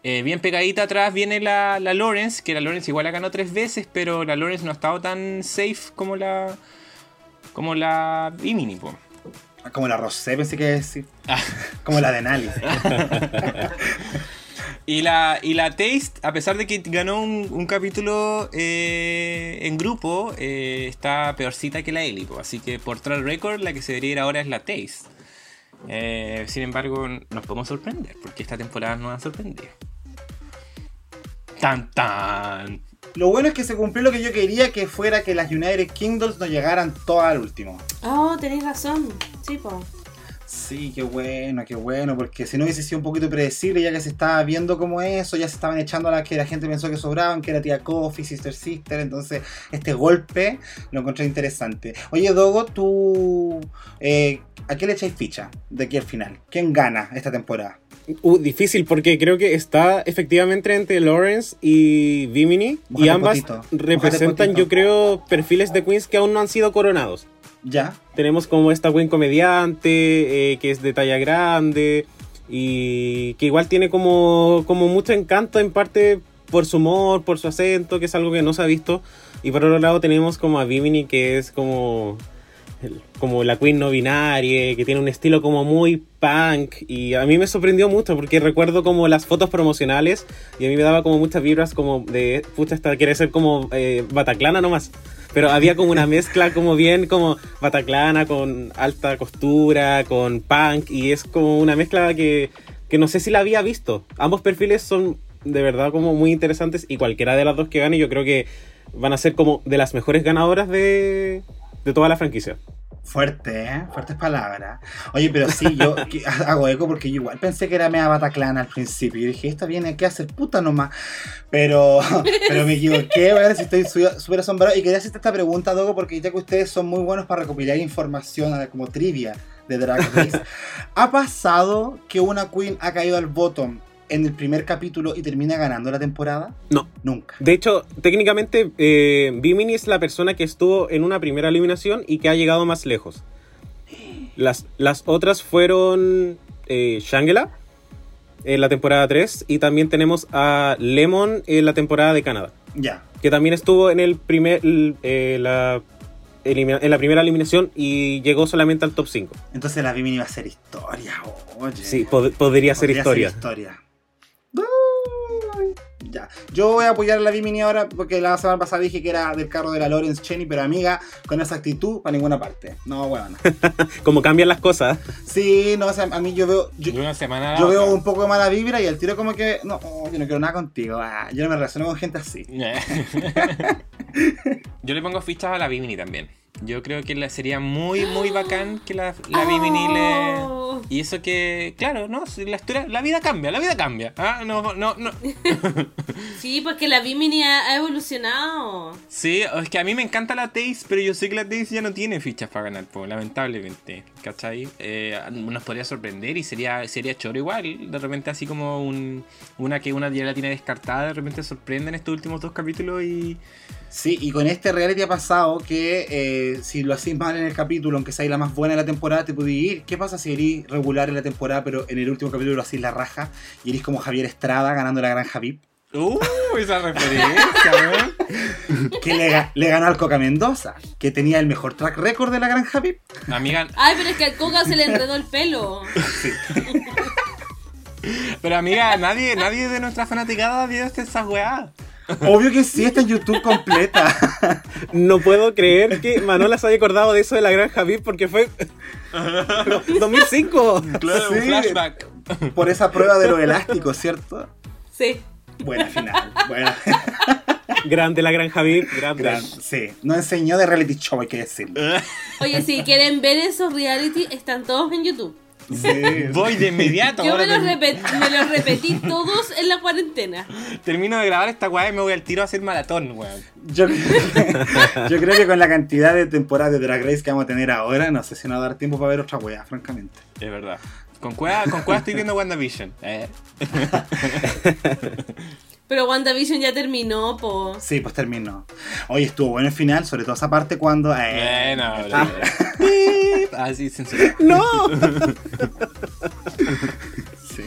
Eh, bien pegadita atrás viene la, la Lawrence, que la Lawrence igual la ganó tres veces, pero la Lawrence no ha estado tan safe como la como la Bimini, po. Como la Rosé, pensé que iba a decir. Ah. Como la de Nali. Y la, y la Taste, a pesar de que ganó un, un capítulo eh, en grupo, eh, está peorcita que la Ellie. po. Así que por track record, la que se debería ir ahora es la Taste. Sin embargo, nos podemos sorprender, porque esta temporada nos ha sorprendido. Tan tan. Lo bueno es que se cumplió lo que yo quería, que fuera que las United Kingdoms no llegaran todas al último. Oh, tenéis razón. Sí, po. Sí, qué bueno, qué bueno, porque si no hubiese sido un poquito predecible, ya que se estaba viendo como eso, ya se estaban echando a las que la gente pensó que sobraban, que era tía Coffee, Sister Sister, entonces este golpe lo encontré interesante. Oye, Dogo, tú, eh, ¿a qué le echáis ficha de aquí al final? ¿Quién gana esta temporada? Uh, difícil porque creo que está efectivamente entre Lawrence y Mójate y ambas potito, representan yo creo perfiles de queens que aún no han sido coronados. ¿Ya? Tenemos como esta queen comediante eh, que es de talla grande y que igual tiene como, como mucho encanto en parte por su humor, por su acento, que es algo que no se ha visto. Y por otro lado tenemos como a Bimini que es como como la queen no binaria, que tiene un estilo como muy punk y a mí me sorprendió mucho porque recuerdo como las fotos promocionales y a mí me daba como muchas vibras como de, pucha, esta quiere ser como eh, Bataclana nomás. Pero había como una mezcla como bien como Bataclana con alta costura, con punk y es como una mezcla que, que no sé si la había visto. Ambos perfiles son de verdad como muy interesantes y cualquiera de las dos que gane yo creo que van a ser como de las mejores ganadoras de, de toda la franquicia. Fuerte, ¿eh? Fuertes palabras. Oye, pero sí, yo hago eco porque yo igual pensé que era media bataclana al principio. Y dije, esta viene aquí a hacer puta nomás. Pero, pero me equivoqué, weón, si estoy súper asombrado. Y quería hacerte esta pregunta, Dogo, porque ya que ustedes son muy buenos para recopilar información como trivia de Drag Race. ¿Ha pasado que una queen ha caído al bottom en el primer capítulo y termina ganando la temporada? No. Nunca. De hecho, técnicamente, eh, Bimini es la persona que estuvo en una primera eliminación y que ha llegado más lejos. Las, las otras fueron eh, Shangela en la temporada 3 y también tenemos a Lemon en la temporada de Canadá, Ya. que también estuvo en, el primer, eh, la, en la primera eliminación y llegó solamente al top 5. Entonces la Bimini va a ser historia, oye. Sí, pod- podría ser historia. historia. Ya. Yo voy a apoyar a la Bimini ahora porque la semana pasada dije que era del carro de la Lawrence Cheney, pero amiga, con esa actitud, para ninguna parte. No, huevona. Como cambian las cosas. Sí, no, o sea, a mí yo veo. Yo, una semana veo un poco de mala vibra y el tiro como que. No, oh, yo no quiero nada contigo. ah, yo no me relaciono con gente así. Yo le pongo fichas a la Bimini también. Yo creo que la- sería muy, muy bacán que la, la Bimini le. Oh. Y eso que, claro, ¿no? La historia, la vida cambia, la vida cambia. Ah, no, no, no. Sí, porque la Bimini ha, ha evolucionado. Sí, es que a mí me encanta la Taze, pero yo sé que la Taze ya no tiene fichas para ganar, po, lamentablemente. ¿Cachai? Eh, nos podría sorprender y sería, sería choro igual. De repente, así como un, una que una ya la tiene descartada, de repente sorprende en estos últimos dos capítulos y, Sí, y con este reality ha pasado que eh, si lo hacís mal en el capítulo, aunque sea la más buena de la temporada, te podéis ir. ¿Qué pasa si eres regular en la temporada, pero en el último capítulo lo hacís la raja y eres como Javier Estrada ganando la Granja VIP? Uh, esa referencia, weón. Que le, ga- le ganó al Coca Mendoza, que tenía el mejor track record de la Granja VIP. Amiga, Ay, pero es que al Coca se le enredó el pelo. pero amiga, nadie, nadie de nuestra fanaticada vio esa weá. Obvio que sí, está en YouTube completa. No puedo creer que Manola se haya acordado de eso de la granja VIP porque fue 2005. Claro, un Sí. flashback. Por esa prueba de los elásticos, ¿cierto? Sí. Buena final. Buena. Grande la granja VIP, grande. Gran- sí, no enseñó de reality show, hay que decirlo. Oye, si quieren ver esos reality, están todos en YouTube. Sí. Voy de inmediato. Yo me los, term- repet- me los repetí todos en la cuarentena. termino de grabar esta weá y me voy al tiro a hacer maratón, weón. Yo, yo creo que con la cantidad de temporadas de Drag Race que vamos a tener ahora, no sé si nos va a dar tiempo para ver otra wea, francamente. Es verdad. Con cueva, con cueva estoy viendo WandaVision. Eh. Pero WandaVision ya terminó, po. Sí, pues terminó. Hoy estuvo bueno el final, sobre todo esa parte cuando. eh, Bueno. Así censurado. ¡No! sí.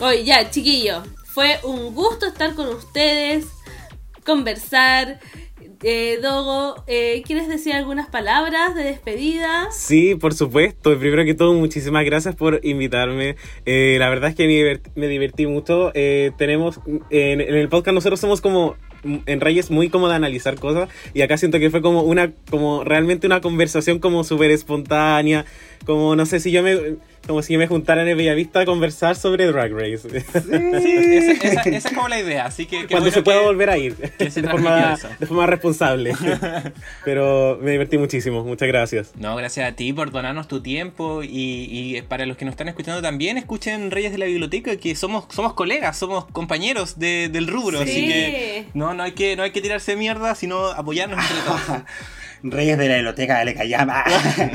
Oye, ya, chiquillo. Fue un gusto estar con ustedes, conversar. Eh, Dogo, eh, ¿quieres decir algunas palabras de despedida? Sí, por supuesto. Primero que todo, muchísimas gracias por invitarme. Eh, la verdad es que me divertí, mucho. Eh, tenemos en, en el podcast nosotros somos como en Reyes muy como de analizar cosas y acá siento que fue como una como realmente una conversación como súper espontánea como no sé si yo me como si me juntara en el Bellavista a conversar sobre Drag Race Sí, esa, esa- esa es como la idea. Así que. cuando bueno se pueda volver a ir que se de, forma, eso. de forma responsable pero me divertí muchísimo muchas gracias No, gracias a ti por donarnos tu tiempo y, y para los que nos están escuchando también, escuchen Reyes de la Biblioteca, que somos, somos colegas, somos compañeros de- del rubro, Sí. así que no, no, hay que no hay que tirarse mierda, sino apoyarnos entre todos. Reyes de la biblioteca de Lecayama.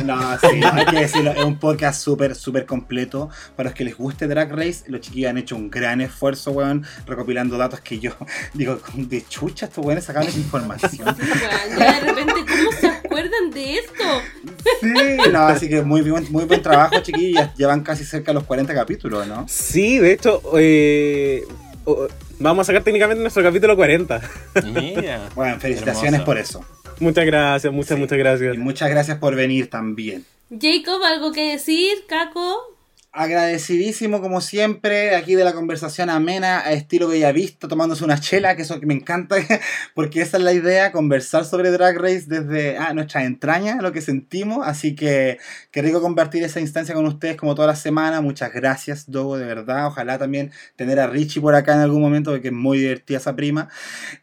no, sí, no, hay que decirlo. Es un podcast súper, súper completo. Para los que les guste Drag Race, los chiquillos han hecho un gran esfuerzo, weón, recopilando datos que yo digo, de chucha, estos weones sacaron esa información. Ya de repente, ¿cómo se acuerdan de esto? Sí, no, así que muy buen, muy buen trabajo, chiquillos. Ya Llevan casi cerca de los 40 capítulos, ¿no? Sí, de hecho, eh, vamos a sacar técnicamente nuestro capítulo 40. Mira. Bueno, felicitaciones Hermoso. por eso. Muchas gracias, muchas, Sí. muchas gracias. Y muchas gracias por venir también. Jacob, ¿algo que decir? Caco. Agradecidísimo como siempre aquí de la conversación amena a estilo Bellavista tomándose una chela, que eso que me encanta porque esa es la idea, conversar sobre Drag Race desde ah, nuestras entrañas, lo que sentimos, así que qué rico compartir esa instancia con ustedes como toda la semana, muchas gracias Dogo, de verdad, ojalá también tener a Richie por acá en algún momento porque es muy divertida esa prima.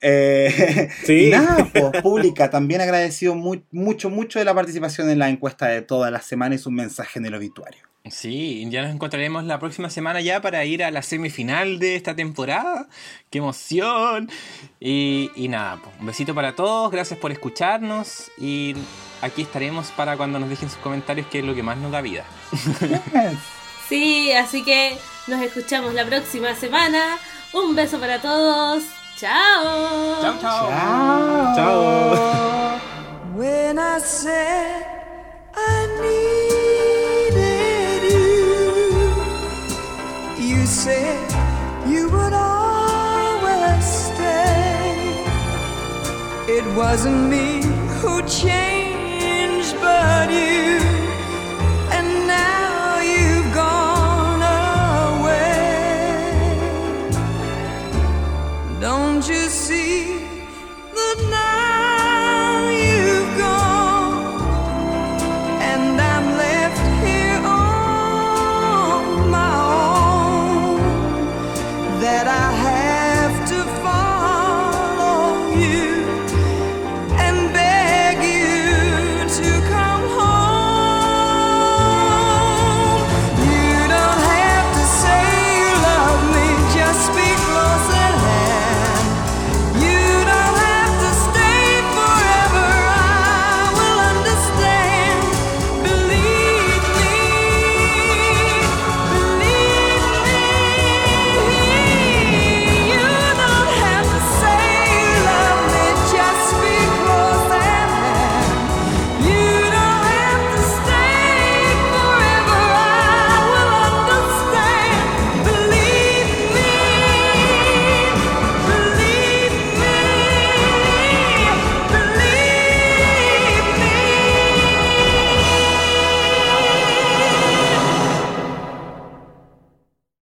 Eh, Sí. y nada, pues, pública, también agradecido muy, mucho, mucho de la participación en la encuesta de toda la semana y su mensaje en el obituario. Sí, ya nos encontraremos la próxima semana ya para ir a la semifinal de esta temporada. ¡Qué emoción! Y, y nada, pues, un besito para todos, gracias por escucharnos y aquí estaremos para cuando nos dejen sus comentarios, que es lo que más nos da vida. Sí, así que nos escuchamos la próxima semana. Un beso para todos. Chao. Chao, chao. Chao. Chao. When I said I needed said you would always stay. It wasn't me who changed, but you.